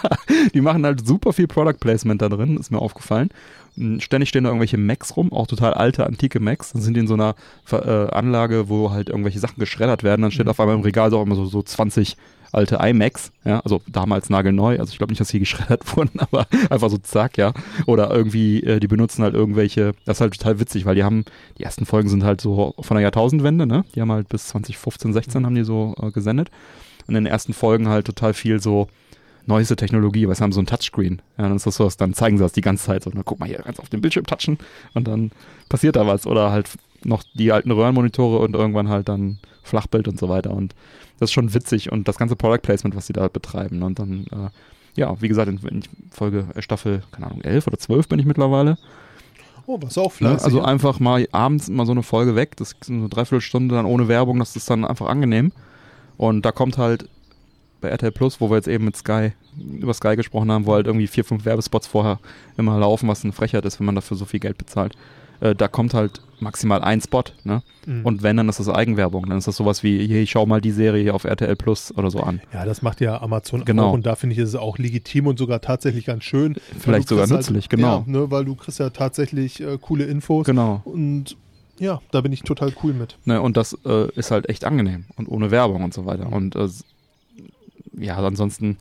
die machen halt super viel Product Placement da drin, ist mir aufgefallen. Mm, Ständig stehen da irgendwelche Macs rum, auch total alte, antike Macs. Dann sind die in so einer Ver- äh, Anlage, wo halt irgendwelche Sachen geschreddert werden. Dann steht Mhm. auf einmal im Regal so auch immer so, so 20 alte iMacs, ja, also damals nagelneu. Also ich glaube nicht, dass die geschreddert wurden, aber einfach so zack, ja. Oder irgendwie, äh, die benutzen halt irgendwelche, das ist halt total witzig, weil die haben, die ersten Folgen sind halt so von der Jahrtausendwende, ne? Die haben halt bis 2015, 16 haben die so äh, gesendet. Und in den ersten Folgen halt total viel so neueste Technologie, weil sie haben so ein Touchscreen. Ja, dann ist das so, dann zeigen sie das die ganze Zeit so. Na, guck mal hier, ganz auf den Bildschirm touchen und dann passiert da was. Oder halt noch die alten Röhrenmonitore und irgendwann halt dann Flachbild und so weiter. Und das ist schon witzig und das ganze Product Placement, was sie da betreiben. Und dann, äh, ja, wie gesagt, in, in Folge äh, Staffel, keine Ahnung, 11 oder 12 bin ich mittlerweile. Oh, was auch Ne? fleißig. Also einfach mal abends mal so eine Folge weg, das ist so eine Dreiviertelstunde dann ohne Werbung, das ist dann einfach angenehm. Und da kommt halt bei RTL Plus, wo wir jetzt eben mit Sky, über Sky gesprochen haben, wo halt irgendwie vier, fünf Werbespots vorher immer laufen, was eine Frechheit ist, wenn man dafür so viel Geld bezahlt. Äh, da kommt halt maximal ein Spot, ne? Mhm. Und wenn, dann ist das Eigenwerbung. Dann ist das sowas wie, ich schau mal die Serie hier auf RTL Plus oder so an. ja, das macht ja Amazon Genau. auch und da finde ich, ist es auch legitim und sogar tatsächlich ganz schön. Vielleicht sogar kriegst nützlich, halt, genau. Ja, ne, weil du kriegst ja tatsächlich äh, coole Infos Genau. und ja, da bin ich total cool mit. Ne, und das äh, ist halt echt angenehm und ohne Werbung und so weiter. Mhm. Und äh, ja, ansonsten,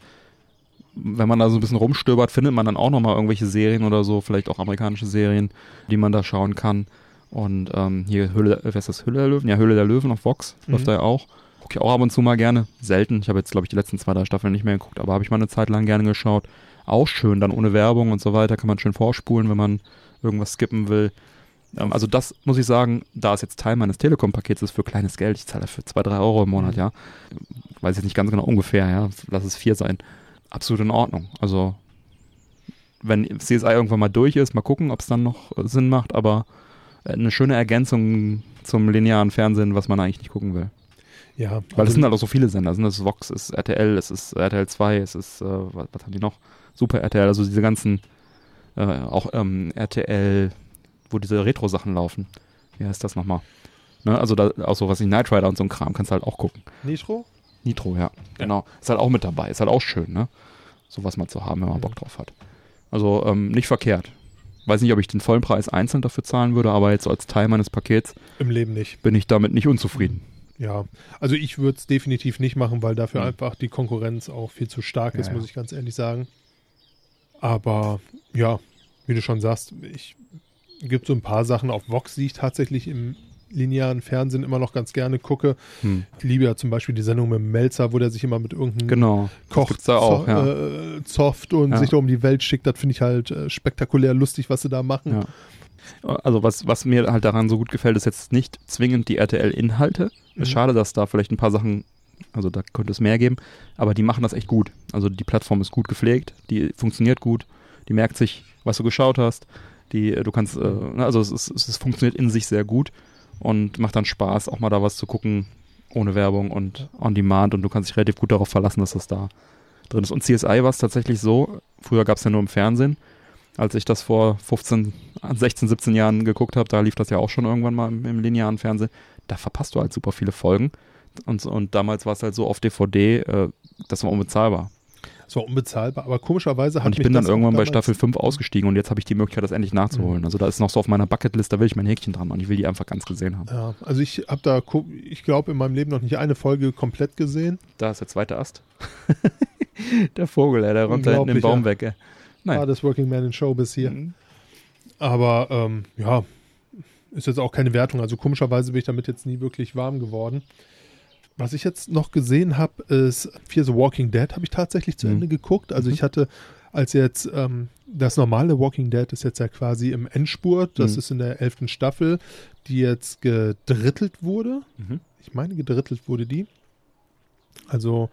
wenn man da so ein bisschen rumstöbert, findet man dann auch nochmal irgendwelche Serien oder so, vielleicht auch amerikanische Serien, die man da schauen kann. Und ähm, hier Höhle, wer ist das? Höhle der Löwen? Ja, Höhle der Löwen auf Vox Mhm. läuft da ja auch. Gucke ich auch ab und zu mal gerne. Selten. Ich habe jetzt, glaube ich, die letzten zwei, drei Staffeln nicht mehr geguckt, aber habe ich mal eine Zeit lang gerne geschaut. Auch schön, dann ohne Werbung und so weiter, kann man schön vorspulen, wenn man irgendwas skippen will. Ähm, also das muss ich sagen, da es jetzt Teil meines Telekom-Pakets ist für kleines Geld, ich zahle dafür zwei, drei Euro im Monat, Mhm. ja. Weiß jetzt nicht ganz genau ungefähr, ja. Lass es vier sein. Absolut in Ordnung. Also wenn CSI irgendwann mal durch ist, mal gucken, ob es dann noch äh, Sinn macht, aber äh, eine schöne Ergänzung zum linearen Fernsehen, was man eigentlich nicht gucken will. Ja, Weil also es sind halt auch so viele Sender. Es ist Vox, es ist RTL, es ist RTL 2, es ist, äh, was, was haben die noch? Super RTL, also diese ganzen, äh, auch ähm, RTL, wo diese Retro-Sachen laufen. Wie heißt das nochmal? Ne? Also da, auch so was wie Knight Rider und so ein Kram kannst du halt auch gucken. Nitro? Nitro, ja. Genau. Ist halt auch mit dabei. Ist halt auch schön, ne? Sowas mal zu haben, wenn man Mhm. Bock drauf hat. Also ähm, nicht verkehrt. Weiß nicht, ob ich den vollen Preis einzeln dafür zahlen würde, aber jetzt als Teil meines Pakets Im Leben nicht. bin ich damit nicht unzufrieden. Ja, also ich würde es definitiv nicht machen, weil dafür Mhm. einfach die Konkurrenz auch viel zu stark ist, Ja, muss ja. ich ganz ehrlich sagen. Aber ja, wie du schon sagst, ich gibt so ein paar Sachen auf Vox, die ich tatsächlich im linearen Fernsehen immer noch ganz gerne gucke. Hm. Ich liebe ja zum Beispiel die Sendung mit Melzer, wo der sich immer mit irgendeinem Genau. Koch da auch, ja. äh, zofft und Ja. sich da um die Welt schickt. Das finde ich halt äh, spektakulär lustig, was sie da machen. Ja. Also was, was mir halt daran so gut gefällt, ist jetzt nicht zwingend die RTL-Inhalte. Mhm. Schade, dass da vielleicht ein paar Sachen, also da könnte es mehr geben, aber die machen das echt gut. Also die Plattform ist gut gepflegt, die funktioniert gut, die merkt sich, was du geschaut hast. Die, äh, du kannst, äh, ne, also es, es, es funktioniert in sich sehr gut und macht dann Spaß, auch mal da was zu gucken, ohne Werbung und on demand und du kannst dich relativ gut darauf verlassen, dass das da drin ist. Und CSI war es tatsächlich so, früher gab es ja nur im Fernsehen, als ich das vor 15, 16, 17 Jahren geguckt habe, da lief das ja auch schon irgendwann mal im, im linearen Fernsehen, da verpasst du halt super viele Folgen. Und, und damals war es halt so auf DVD, äh, das war unbezahlbar. Es war unbezahlbar, aber komischerweise hat Und ich bin dann irgendwann bei Staffel 5 ausgestiegen und jetzt habe ich die Möglichkeit, das endlich nachzuholen. Mhm. Also da ist noch so auf meiner Bucketlist, da will ich mein Häkchen dran und ich will die einfach ganz gesehen haben. Ja, also ich habe da, ich glaube, in meinem Leben noch nicht eine Folge komplett gesehen. Da ist der zweite Ast. der Vogel, ey, der räumt da hinten den Baum ja. weg. Ey. Nein. Ah, das Working Man in Showbiz hier. Mhm. Aber ähm, ja, ist jetzt auch keine Wertung. Also komischerweise bin ich damit jetzt nie wirklich warm geworden. Was ich jetzt noch gesehen habe, ist Fear the Walking Dead habe ich tatsächlich zu Mhm. Ende geguckt. Also Mhm. ich hatte, als jetzt ähm, das normale Walking Dead ist jetzt ja quasi im Endspurt. Das Mhm. ist in der elften Staffel, die jetzt gedrittelt wurde. Mhm. Ich meine, gedrittelt wurde die. Also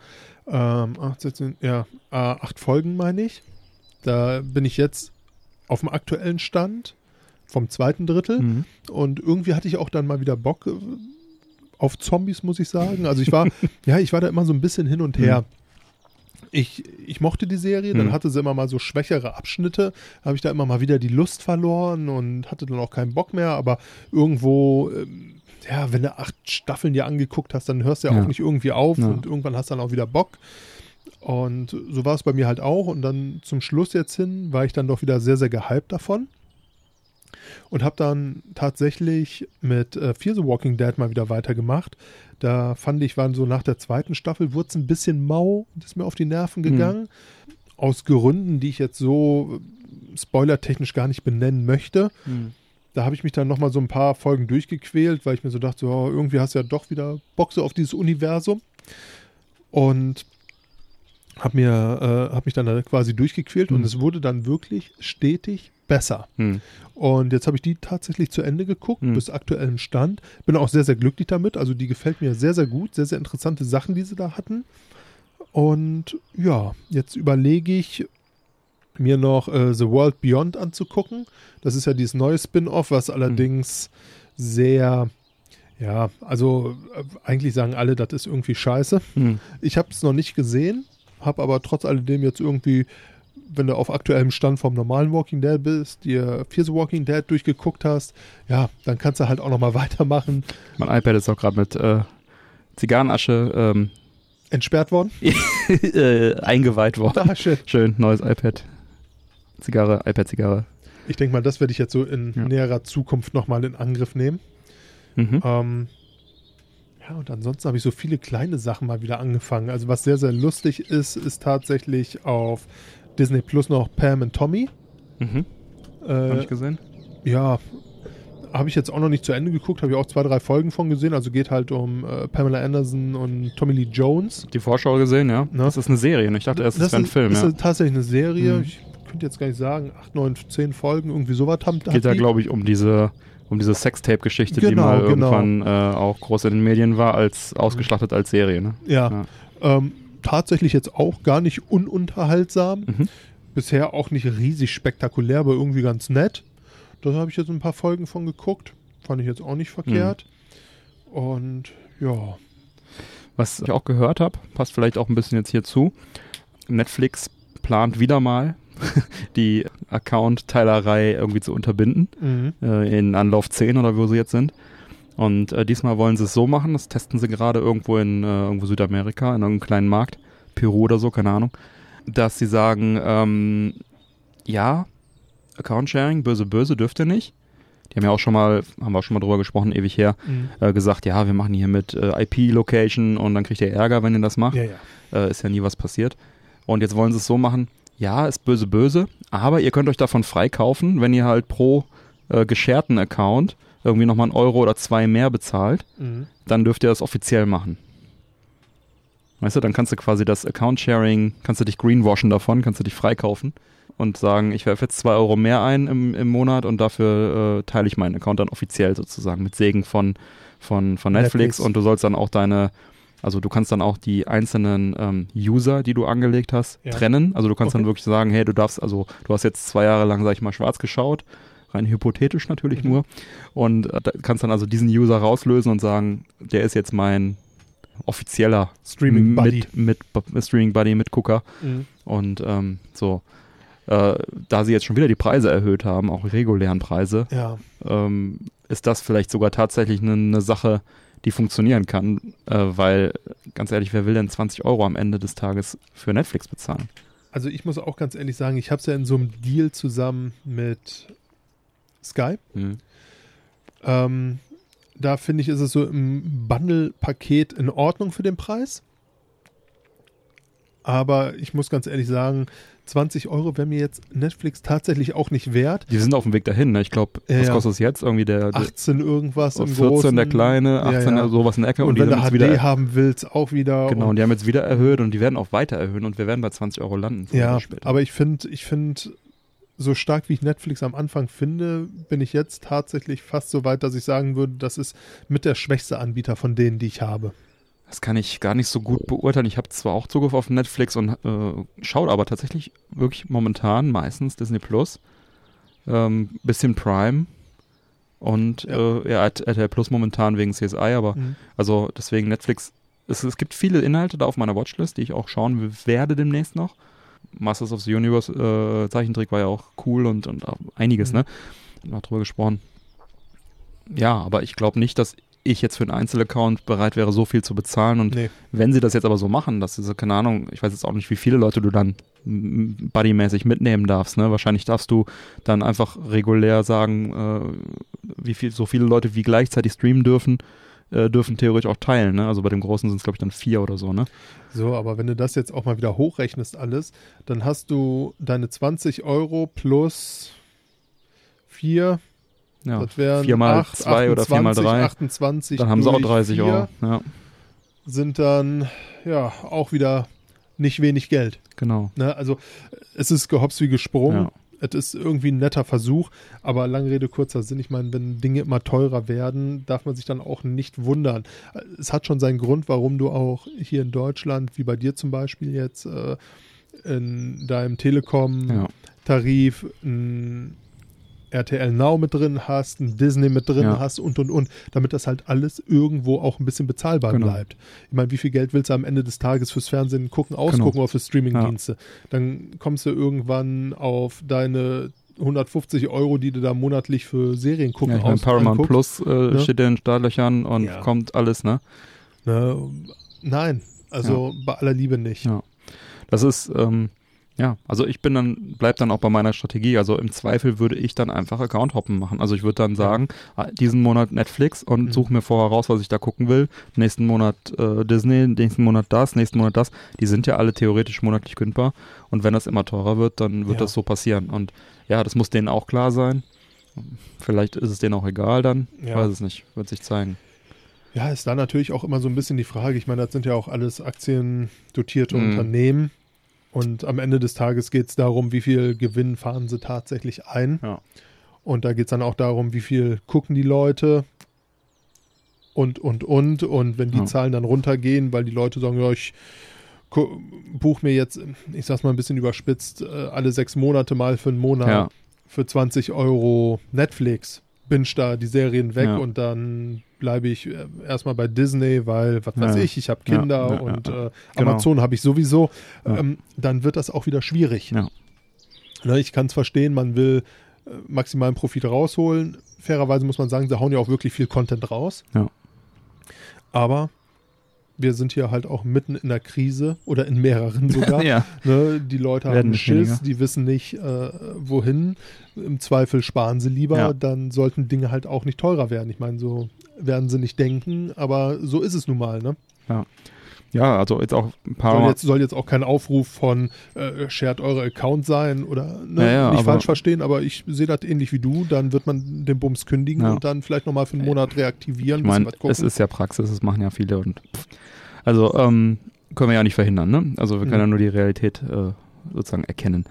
ähm, acht, 16, ja, äh, acht Folgen meine ich. Da bin ich jetzt auf dem aktuellen Stand vom zweiten Drittel. Mhm. Und irgendwie hatte ich auch dann mal wieder Bock auf Zombies, muss ich sagen. Also ich war, ja, ich war da immer so ein bisschen hin und her. Ich, ich mochte die Serie, dann Mhm. hatte sie immer mal so schwächere Abschnitte, habe ich da immer mal wieder die Lust verloren und hatte dann auch keinen Bock mehr, aber irgendwo, ähm, ja, wenn du acht Staffeln dir angeguckt hast, dann hörst du ja, Ja. auch nicht irgendwie auf Ja. und irgendwann hast du dann auch wieder Bock. Und so war es bei mir halt auch. Und dann zum Schluss jetzt hin war ich dann doch wieder sehr, sehr gehypt davon. Und habe dann tatsächlich mit äh, Fear the Walking Dead mal wieder weitergemacht. Da fand ich, waren so nach der zweiten Staffel, wurde es ein bisschen mau und ist mir auf die Nerven gegangen. Aus Gründen, die ich jetzt so äh, spoilertechnisch gar nicht benennen möchte. Mhm. Da habe ich mich dann nochmal so ein paar Folgen durchgequält, weil ich mir so dachte, so, irgendwie hast du ja doch wieder Bock so auf dieses Universum. Und habe mir, äh, habe mich dann da quasi durchgequält und Mhm. es wurde dann wirklich stetig besser. Mhm. Und jetzt habe ich die tatsächlich zu Ende geguckt, Mhm. bis aktuellem Stand. Bin auch sehr, sehr glücklich damit. Also die gefällt mir sehr, sehr gut. Sehr, sehr interessante Sachen, die sie da hatten. Und ja, jetzt überlege ich, mir noch äh, The World Beyond anzugucken. Das ist ja dieses neue Spin-off, was allerdings sehr, ja, also äh, eigentlich sagen alle, das ist irgendwie scheiße. Mhm. Ich habe es noch nicht gesehen, habe aber trotz alledem jetzt irgendwie, wenn du auf aktuellem Stand vom normalen Walking Dead bist, dir Fear the Walking Dead durchgeguckt hast, ja, dann kannst du halt auch nochmal weitermachen. Mein iPad ist auch gerade mit äh, Zigarrenasche ähm, Entsperrt worden? äh, eingeweiht worden. Ah, shit. Schön, neues iPad. Zigarre, iPad-Zigarre. Ich denke mal, das werde ich jetzt so in Ja. näherer Zukunft nochmal in Angriff nehmen. Mhm. Ähm, ja, und ansonsten habe ich so viele kleine Sachen mal wieder angefangen. Also was sehr, sehr lustig ist, ist tatsächlich auf Disney Plus noch Pam und Tommy. Mhm. Hab Äh, ich gesehen. ja, habe ich jetzt auch noch nicht zu Ende geguckt, habe ich auch zwei, drei Folgen von gesehen. Also geht halt um äh, Pamela Anderson und Tommy Lee Jones. Die Vorschau gesehen, ja. Na? Das ist eine Serie. ne? Ich dachte erst, das wäre ein Film. ist Ja. tatsächlich eine Serie. Mhm. Ich könnte jetzt gar nicht sagen, acht, neun, zehn Folgen, irgendwie sowas haben. hat Geht da, die. glaube ich, um diese, um diese Sextape-Geschichte, die Genau, mal genau. irgendwann äh, auch groß in den Medien war, als ausgeschlachtet als Serie. Ne? Ja, Ja. Ähm, tatsächlich jetzt auch gar nicht ununterhaltsam. Mhm. Bisher auch nicht riesig spektakulär, aber irgendwie ganz nett. Da habe ich jetzt ein paar Folgen von geguckt. Fand ich jetzt auch nicht verkehrt. Mhm. Und ja, Was ich auch gehört habe, passt vielleicht auch ein bisschen jetzt hier zu. Netflix plant wieder mal die Account-Teilerei irgendwie zu unterbinden. mhm. äh, in Anlauf 10 oder wo sie jetzt sind. Und äh, diesmal wollen sie es so machen, das testen sie gerade irgendwo in äh, irgendwo Südamerika, in irgendeinem kleinen Markt, Peru oder so, keine Ahnung, dass sie sagen, ähm, ja, Account-Sharing, böse, böse, dürft ihr nicht. Die haben ja auch schon mal, haben wir auch schon mal drüber gesprochen, ewig her, Mhm. äh, gesagt, ja, wir machen hier mit äh, IP-Location und dann kriegt ihr Ärger, wenn ihr das macht. Ja, ja. Äh, ist ja nie was passiert. Und jetzt wollen sie es so machen, ja, ist böse, böse, aber ihr könnt euch davon freikaufen, wenn ihr halt pro äh, gescherten Account irgendwie nochmal einen Euro oder zwei mehr bezahlt, Mhm. dann dürft ihr das offiziell machen. Weißt du, dann kannst du quasi das Account-Sharing, kannst du dich greenwashen davon, kannst du dich freikaufen und sagen, ich werfe jetzt zwei Euro mehr ein im, im Monat und dafür äh, teile ich meinen Account dann offiziell sozusagen mit Segen von, von, von Netflix, Netflix. und du sollst dann auch deine, also du kannst dann auch die einzelnen ähm, User, die du angelegt hast, Ja. trennen. Also du kannst dann Okay. wirklich sagen, hey, du darfst, also du hast jetzt zwei Jahre lang, sag ich mal, schwarz geschaut, rein hypothetisch natürlich Mhm. nur, und äh, kannst dann also diesen User rauslösen und sagen, der ist jetzt mein offizieller Streaming Buddy. mit, mit Streaming Buddy Mitgucker Mhm. und ähm, so. Äh, da sie jetzt schon wieder die Preise erhöht haben, auch regulären Preise, Ja. ähm, ist das vielleicht sogar tatsächlich eine ne Sache, die funktionieren kann, äh, weil ganz ehrlich, wer will denn 20 Euro am Ende des Tages für Netflix bezahlen? Also ich muss auch ganz ehrlich sagen, ich habe es ja in so einem Deal zusammen mit Sky. Hm. Ähm, da finde ich, ist es so im Bundle-Paket in Ordnung für den Preis. Aber ich muss ganz ehrlich sagen, 20 Euro wäre mir jetzt Netflix tatsächlich auch nicht wert. Die sind auf dem Weg dahin, ne? Ich glaube, was ja. kostet es jetzt? Irgendwie der, der 18 irgendwas im 14 großen. der kleine, 18 Ja, ja. sowas in der Ecke Und, und, die wenn haben du HD wieder haben willst, auch wieder. Genau, und die haben jetzt wieder erhöht und die werden auch weiter erhöhen und wir werden bei 20 Euro landen. Ja, aber ich finde, ich finde, so stark wie ich Netflix am Anfang finde, bin ich jetzt tatsächlich fast so weit, dass ich sagen würde, das ist mit der schwächste Anbieter von denen, die ich habe. Das kann ich gar nicht so gut beurteilen. Ich habe zwar auch Zugriff auf Netflix und äh, schaue aber tatsächlich wirklich momentan meistens Disney Plus, ähm, bisschen Prime und Ja. äh, ja, RTL Plus momentan wegen CSI, aber also deswegen Netflix. Es, es gibt viele Inhalte da auf meiner Watchlist, die ich auch schauen werde demnächst noch. Masters of the Universe äh, Zeichentrick war ja auch cool und, und auch einiges, Mhm. ne? Noch drüber gesprochen. Ja, aber ich glaube nicht, dass ich jetzt für einen Einzelaccount bereit wäre, so viel zu bezahlen. Und Nee. wenn sie das jetzt aber so machen, dass sie, keine Ahnung, ich weiß jetzt auch nicht, wie viele Leute du dann buddymäßig mitnehmen darfst, ne? Wahrscheinlich darfst du dann einfach regulär sagen, äh, wie viel, so viele Leute wie gleichzeitig streamen dürfen, äh, dürfen theoretisch auch teilen, ne? Also bei dem Großen sind es, glaube ich, dann vier oder so, ne? So, aber wenn du das jetzt auch mal wieder hochrechnest alles, dann hast du deine 20 Euro plus 4, Ja. das wären viermal 8, zwei oder viermal 28, drei. 28 Dann haben sie auch durch 30 vier Euro. Ja, Sind dann, ja, auch wieder nicht wenig Geld. genau. Ne? Also es ist gehops wie gesprungen. Ja. Es ist irgendwie ein netter Versuch, aber lange Rede, kurzer Sinn. Ich meine, wenn Dinge immer teurer werden, darf man sich dann auch nicht wundern. Es hat schon seinen Grund, warum du auch hier in Deutschland, wie bei dir zum Beispiel jetzt, äh, in deinem Ja. Telekom-Tarif ein RTL Now mit drin hast, ein Disney mit drin Ja. hast und und und, damit das halt alles irgendwo auch ein bisschen bezahlbar Genau. bleibt. Ich meine, wie viel Geld willst du am Ende des Tages fürs Fernsehen gucken, ausgucken Genau. oder für Streamingdienste? Dann kommst du irgendwann auf deine 150 Euro, die du da monatlich für Serien gucken ja ich meine, aus- Paramount anguckst. Plus äh, ne? steht in den Startlöchern und Ja. kommt alles, ne? Ne? Nein, also bei aller Liebe nicht. Ja. Das ist, ähm, ja, also ich bin dann, bleib dann auch bei meiner Strategie. Also im Zweifel würde ich dann einfach Account-Hoppen machen. Also ich würde dann sagen, ah, diesen Monat Netflix und Mhm. suche mir vorher raus, was ich da gucken will. Nächsten Monat äh, Disney, nächsten Monat das, nächsten Monat das. Die sind ja alle theoretisch monatlich kündbar. Und wenn das immer teurer wird, dann wird Ja. das so passieren. Und ja, das muss denen auch klar sein. Vielleicht ist es denen auch egal dann. Ich Ja. weiß es nicht. Wird sich zeigen. Ja, ist da natürlich auch immer so ein bisschen die Frage. Ich meine, das sind ja auch alles aktiendotierte Mhm. Unternehmen. Und am Ende des Tages geht es darum, wie viel Gewinn fahren sie tatsächlich ein. Ja. Und da geht es dann auch darum, wie viel gucken die Leute und, und, und. Und wenn die Ja. Zahlen dann runtergehen, weil die Leute sagen, ja, ich gu- buch mir jetzt, ich sag's mal ein bisschen überspitzt, äh, alle sechs Monate mal für einen Monat Ja. für 20 Euro Netflix, binge da die Serien weg Ja. und dann bleibe ich äh, erstmal bei Disney, weil, was weiß Ja. ich, ich habe Kinder ja, ja, und. Äh, Genau. Amazon habe ich sowieso, ähm, dann wird das auch wieder schwierig. Ja. Ne, ich kann es verstehen, man will äh, maximalen Profit rausholen. Fairerweise muss man sagen, sie hauen ja auch wirklich viel Content raus. Ja. Aber wir sind hier halt auch mitten in der Krise oder in mehreren sogar. ja. Ne, die Leute Werden haben Schiss, weniger. die wissen nicht, äh, wohin. Im Zweifel sparen sie lieber, Ja. dann sollten Dinge halt auch nicht teurer werden. Ich meine, so werden sie nicht denken, aber so ist es nun mal. Ne? ja, also jetzt auch ein paar Soll jetzt, soll jetzt auch kein Aufruf von äh, shared eure Account sein oder ne, Ja, ja, nicht falsch verstehen, aber ich sehe das ähnlich wie du. Dann wird man den Bums kündigen Ja. und dann vielleicht nochmal für einen Monat reaktivieren, Ich meine, was gucken. es ist ja Praxis, das machen ja viele und pff. also ähm, können wir ja nicht verhindern, ne? Also wir können Mhm. ja nur die Realität äh, sozusagen erkennen.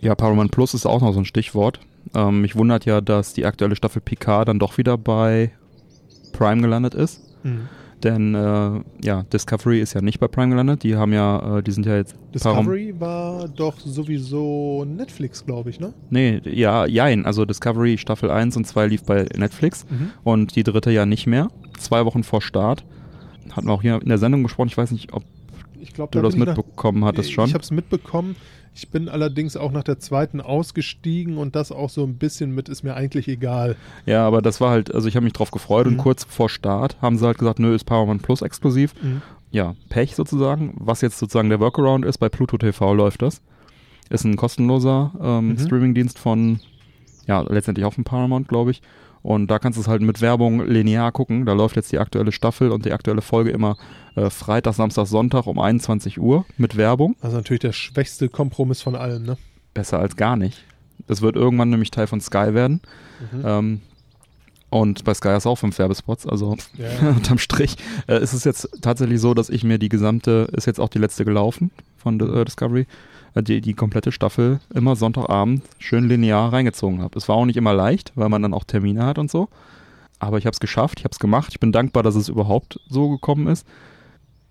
Ja, Paramount Plus ist auch noch so ein Stichwort. Ähm, mich wundert ja, dass die aktuelle Staffel Picard dann doch wieder bei Prime gelandet ist. Mhm. Denn äh, ja, Discovery ist ja nicht bei Prime gelandet. Die haben ja, äh, die sind ja jetzt Param- Discovery war doch sowieso Netflix, glaube ich, ne? Nee, ja, jein. Also Discovery Staffel 1 und 2 lief bei Netflix und die dritte ja nicht mehr. Zwei Wochen vor Start. Hatten wir auch hier in der Sendung besprochen. Ich weiß nicht, ob Ich glaube, du das mitbekommen hattest schon. Ich habe es mitbekommen. Ich bin allerdings auch nach der zweiten ausgestiegen und das auch so ein bisschen mit ist mir eigentlich egal. Ja, aber das war halt, also ich habe mich drauf gefreut und Mhm. kurz vor Start haben sie halt gesagt, nö, ist Paramount Plus exklusiv. Mhm. Ja, Pech sozusagen. Was jetzt sozusagen der Workaround ist, bei Pluto TV läuft das. Ist ein kostenloser ähm, Mhm. Streamingdienst von, ja, letztendlich auch von Paramount, glaube ich. Und da kannst du es halt mit Werbung linear gucken. Da läuft jetzt die aktuelle Staffel und die aktuelle Folge immer äh, Freitag, Samstag, Sonntag um 21 Uhr mit Werbung. Also natürlich der schwächste Kompromiss von allem, ne? Besser als gar nicht. Das wird irgendwann nämlich Teil von Sky werden. Mhm. Ähm, und bei Sky ist auch fünf Werbespots, also Ja. unterm Strich äh, ist es jetzt tatsächlich so, dass ich mir die gesamte, ist jetzt auch die letzte gelaufen von äh, Discovery, die, die komplette Staffel immer Sonntagabend schön linear reingezogen habe. Es war auch nicht immer leicht, weil man dann auch Termine hat und so. Aber ich habe es geschafft, ich habe es gemacht. Ich bin dankbar, dass es überhaupt so gekommen ist.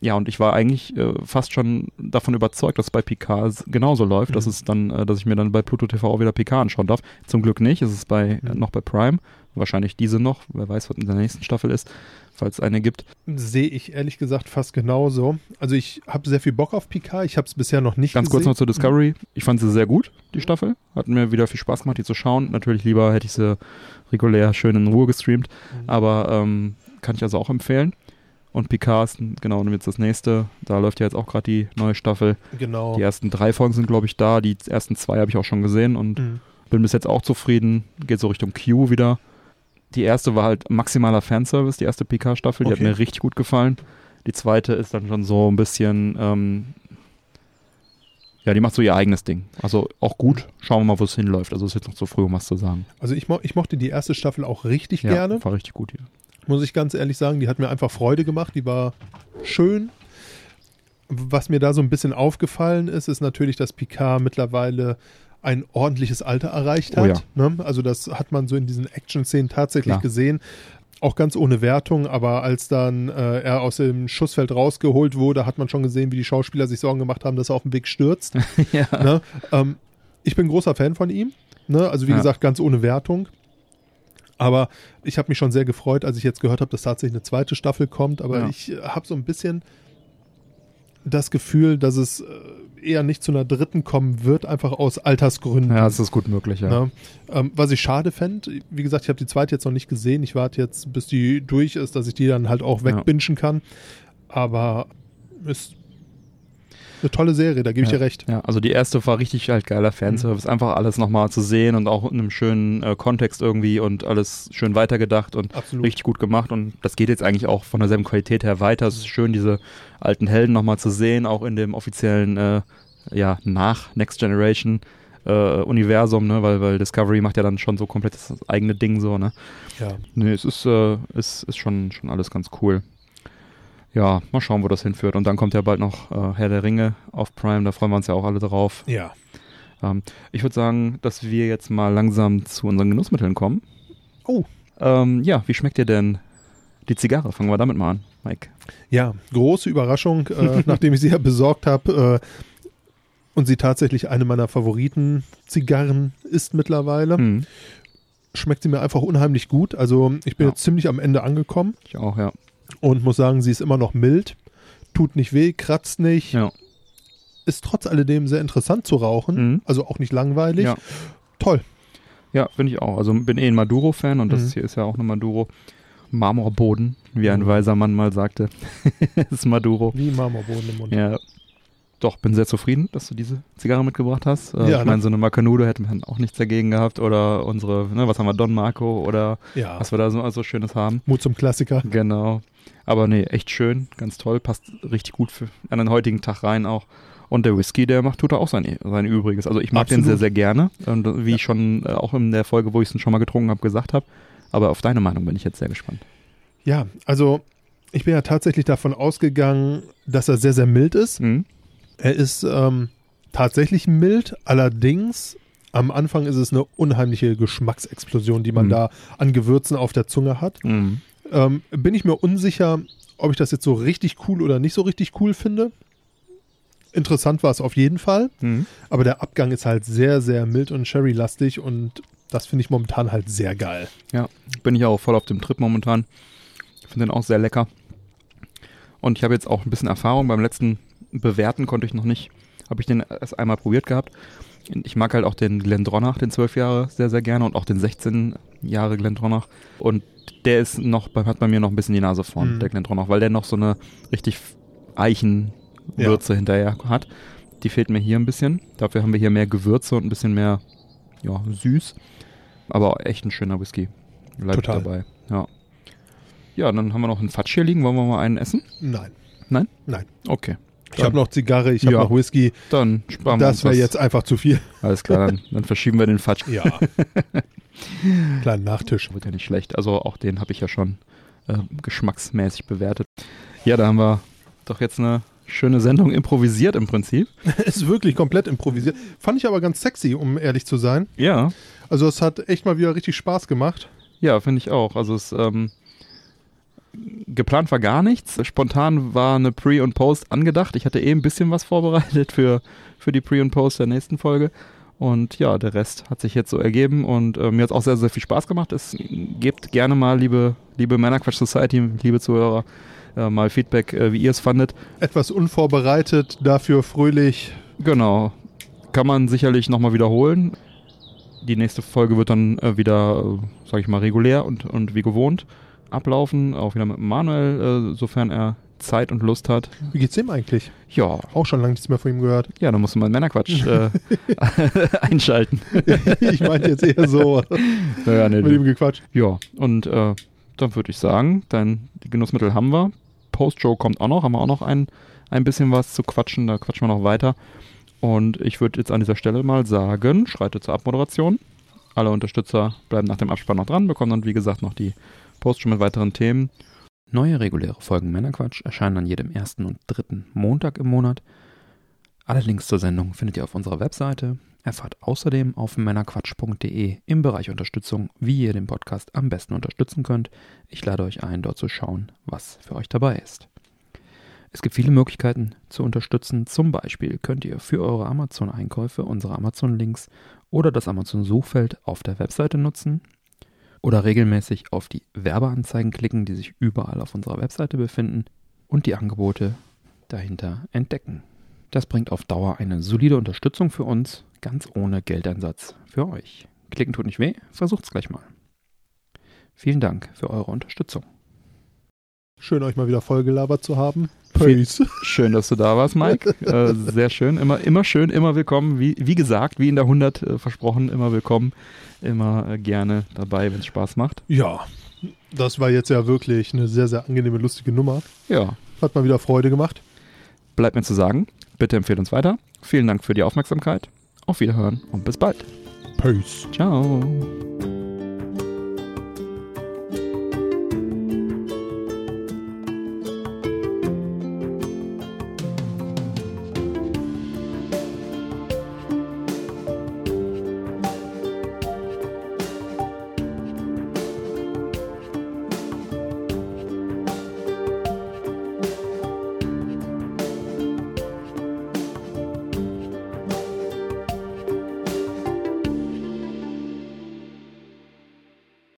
Ja, und ich war eigentlich äh, fast schon davon überzeugt, dass es bei Picard s- genauso läuft, dass Mhm. es dann, äh, dass ich mir dann bei Pluto TV auch wieder Picard anschauen darf. Zum Glück nicht, es ist bei äh, Mhm. noch bei Prime, wahrscheinlich diese noch, wer weiß, was in der nächsten Staffel ist, falls es eine gibt. Sehe ich ehrlich gesagt fast genauso. Also ich habe sehr viel Bock auf Picard. Ich habe es bisher noch nicht Ganz kurz gesehen. noch zur Discovery. Ich fand sie sehr gut, die Staffel. Hat mir wieder viel Spaß gemacht, die zu schauen. Natürlich lieber hätte ich sie regulär schön in Ruhe gestreamt, Mhm. aber ähm, kann ich also auch empfehlen. Und Picard genau und jetzt das nächste. Da läuft ja jetzt auch gerade die neue Staffel. Genau. Die ersten drei Folgen sind, glaube ich, da. Die ersten zwei habe ich auch schon gesehen und Mhm. bin bis jetzt auch zufrieden. Geht so Richtung Q wieder. Die erste war halt maximaler Fanservice, die erste Picard-Staffel. Die Okay. hat mir richtig gut gefallen. Die zweite ist dann schon so ein bisschen, ähm, ja, die macht so ihr eigenes Ding. Also auch gut. Schauen wir mal, wo es hinläuft. Also ist jetzt noch zu früh, um was zu sagen. Also ich, mo ich mochte die erste Staffel auch richtig Ja, gerne. war richtig gut hier. Muss ich ganz ehrlich sagen, die hat mir einfach Freude gemacht. Die war schön. Was mir da so ein bisschen aufgefallen ist, ist natürlich, dass Picard mittlerweile ein ordentliches Alter erreicht Oh hat. ne? Also das hat man so in diesen Action-Szenen tatsächlich Klar. gesehen. Auch ganz ohne Wertung, aber als dann äh, er aus dem Schussfeld rausgeholt wurde, hat man schon gesehen, wie die Schauspieler sich Sorgen gemacht haben, dass er auf dem Weg stürzt. ja. ne? ähm, ich bin großer Fan von ihm. Ne? Also wie Ja. gesagt, ganz ohne Wertung. Aber ich habe mich schon sehr gefreut, als ich jetzt gehört habe, dass tatsächlich eine zweite Staffel kommt. Aber Ja. ich habe so ein bisschen das Gefühl, dass es äh, eher nicht zu einer dritten kommen wird, einfach aus Altersgründen. ja, es ist gut möglich, ja. Ne? Ähm, was ich schade fände, wie gesagt, ich habe die zweite jetzt noch nicht gesehen. Ich warte jetzt, bis die durch ist, dass ich die dann halt auch Ja. wegbingen kann. Aber ist eine tolle Serie, da gebe ich Ja. dir recht. Ja, also die erste war richtig halt geiler Fanservice, einfach alles nochmal zu sehen und auch in einem schönen äh, Kontext irgendwie und alles schön weitergedacht und Absolut. richtig gut gemacht und das geht jetzt eigentlich auch von derselben Qualität her weiter. Es ist schön, diese alten Helden nochmal zu sehen, auch in dem offiziellen, äh, ja, nach Next Generation äh, Universum, ne, weil, weil Discovery macht ja dann schon so komplett das eigene Ding so, ne. Ja. Nee, es ist, äh, ist, ist schon, schon alles ganz cool. Ja, mal schauen, wo das hinführt. Und dann kommt ja bald noch äh, Herr der Ringe auf Prime, da freuen wir uns ja auch alle drauf. Ja. Ähm, ich würde sagen, dass wir jetzt mal langsam zu unseren Genussmitteln kommen. Oh. Ähm, ja, wie schmeckt dir denn die Zigarre? Fangen wir damit mal an, Mike. Ja, große Überraschung, äh, nachdem ich sie ja besorgt habe äh, und sie tatsächlich eine meiner Favoriten-Zigarren ist mittlerweile. Hm, Schmeckt sie mir einfach unheimlich gut. Also ich bin Ja. jetzt ziemlich am Ende angekommen ich auch, ja. Und muss sagen, sie ist immer noch mild, tut nicht weh, kratzt nicht, Ja. ist trotz alledem sehr interessant zu rauchen, Mhm. also auch nicht langweilig. Ja. Toll. Ja, finde ich auch. Also bin eh ein Maduro-Fan und Mhm. das hier ist ja auch eine Maduro. Marmorboden, wie ein Mhm. weiser Mann mal sagte. ist Maduro. Wie Marmorboden im Mund. Ja. Doch, bin sehr zufrieden, dass du diese Zigarre mitgebracht hast. Äh, Ja, ich ne? meine, so eine Macanudo hätte man auch nichts dagegen gehabt. Oder unsere, ne, was haben wir, Don Marco oder Ja. was wir da so, so Schönes haben. Mut zum Klassiker. Genau. Aber nee, echt schön, ganz toll, passt richtig gut für, an den heutigen Tag rein auch. Und der Whisky, der macht, tut auch sein, sein Übriges. Also ich mag den Absolut. sehr, sehr gerne. Und wie Ja. ich schon äh, auch in der Folge, wo ich es schon mal getrunken habe, gesagt habe. Aber auf deine Meinung bin ich jetzt sehr gespannt. Ja, also ich bin ja tatsächlich davon ausgegangen, dass er sehr, sehr mild ist. Mhm. Er ist ähm, tatsächlich mild, allerdings am Anfang ist es eine unheimliche Geschmacksexplosion, die man Mhm. da an Gewürzen auf der Zunge hat. Mhm. Ähm, bin ich mir unsicher, ob ich das jetzt so richtig cool oder nicht so richtig cool finde. Interessant war es auf jeden Fall, Mhm. aber der Abgang ist halt sehr, sehr mild und sherry-lastig und das finde ich momentan halt sehr geil. Bin ich auch voll auf dem Trip momentan. Finde den auch sehr lecker. Und ich habe jetzt auch ein bisschen Erfahrung. Beim letzten Bewerten konnte ich noch nicht, habe ich den erst einmal probiert gehabt. Ich mag halt auch den Glendronach, den 12 Jahre, sehr, sehr gerne und auch den 16 Jahre Glendronach. Und der ist noch, hat bei mir noch ein bisschen die Nase vorn, Mhm. der Glendronach, weil der noch so eine richtig Eichenwürze hinterher hat. Die fehlt mir hier ein bisschen. Dafür haben wir hier mehr Gewürze und ein bisschen mehr, ja, süß. Aber echt ein schöner Whisky. Bleibt Total. dabei. Ja. Ja, dann haben wir noch einen Fatsch hier liegen. Wollen wir mal einen essen? Nein. Nein? Nein. Okay. Ich habe noch Zigarre, ich habe Ja. noch Whisky. Dann sparen wir Das wäre jetzt einfach zu viel. Alles klar, dann, dann verschieben wir den Fatsch. Ja. Kleinen Nachtisch. Wird ja nicht schlecht. Also auch den habe ich ja schon äh, geschmacksmäßig bewertet. Ja, da haben wir doch jetzt eine schöne Sendung improvisiert im Prinzip. ist wirklich komplett improvisiert. Fand ich aber ganz sexy, um ehrlich zu sein. Ja, Also es hat echt mal wieder richtig Spaß gemacht. ja, finde ich auch. Also es ähm, geplant war gar nichts. Spontan war eine Pre- und Post angedacht. Ich hatte eh ein bisschen was vorbereitet für, für die Pre- und Post der nächsten Folge. Und ja, der Rest hat sich jetzt so ergeben und äh, mir hat es auch sehr, sehr viel Spaß gemacht. Es gebt gerne mal, liebe, liebe Männerquatsch Society, liebe Zuhörer, äh, mal Feedback, äh, wie ihr es fandet. Etwas unvorbereitet, dafür fröhlich. Genau. Kann man sicherlich nochmal wiederholen. Die nächste Folge wird dann äh, wieder, äh, sag ich mal, regulär und, und wie gewohnt ablaufen. Auch wieder mit Manuel, äh, sofern er Zeit und Lust hat. Wie geht's dem eigentlich? Ja, Auch schon lange nichts mehr von ihm gehört. ja, dann musst du mal Männerquatsch äh, einschalten. ich meinte jetzt eher so Ja, nee, mit ihm gequatscht. ja, und äh, dann würde ich sagen, dann die Genussmittel haben wir. Post-Show kommt auch noch, haben wir auch noch ein, ein bisschen was zu quatschen, da quatschen wir noch weiter. Und ich würde jetzt an dieser Stelle mal sagen, schreite zur Abmoderation. Alle Unterstützer bleiben nach dem Abspann noch dran, bekommen dann wie gesagt noch die Post-Show mit weiteren Themen. Neue reguläre Folgen Männerquatsch erscheinen an jedem ersten und dritten Montag im Monat. Alle Links zur Sendung findet ihr auf unserer Webseite. Erfahrt außerdem auf männerquatsch.de im Bereich Unterstützung, wie ihr den Podcast am besten unterstützen könnt. Ich lade euch ein, dort zu schauen, was für euch dabei ist. Es gibt viele Möglichkeiten zu unterstützen. Zum Beispiel könnt ihr für eure Amazon-Einkäufe unsere Amazon-Links oder das Amazon-Suchfeld auf der Webseite nutzen oder regelmäßig auf die Werbeanzeigen klicken, die sich überall auf unserer Webseite befinden und die Angebote dahinter entdecken. Das bringt auf Dauer eine solide Unterstützung für uns, ganz ohne Geldeinsatz für euch. Klicken tut nicht weh, versucht's gleich mal. Vielen Dank für eure Unterstützung. Schön, euch mal wieder vollgelabert zu haben. Peace. Schön, dass du da warst, Mike. Äh, sehr schön. Immer, immer schön, immer willkommen. Wie, wie gesagt, wie in der 100 äh, versprochen, immer willkommen. Immer äh, gerne dabei, wenn es Spaß macht. Ja, das war jetzt ja wirklich eine sehr, sehr angenehme, lustige Nummer. Ja, Hat mal wieder Freude gemacht. bleibt mir zu sagen, bitte empfehlt uns weiter. Vielen Dank für die Aufmerksamkeit. Auf Wiederhören und bis bald. Peace. Ciao.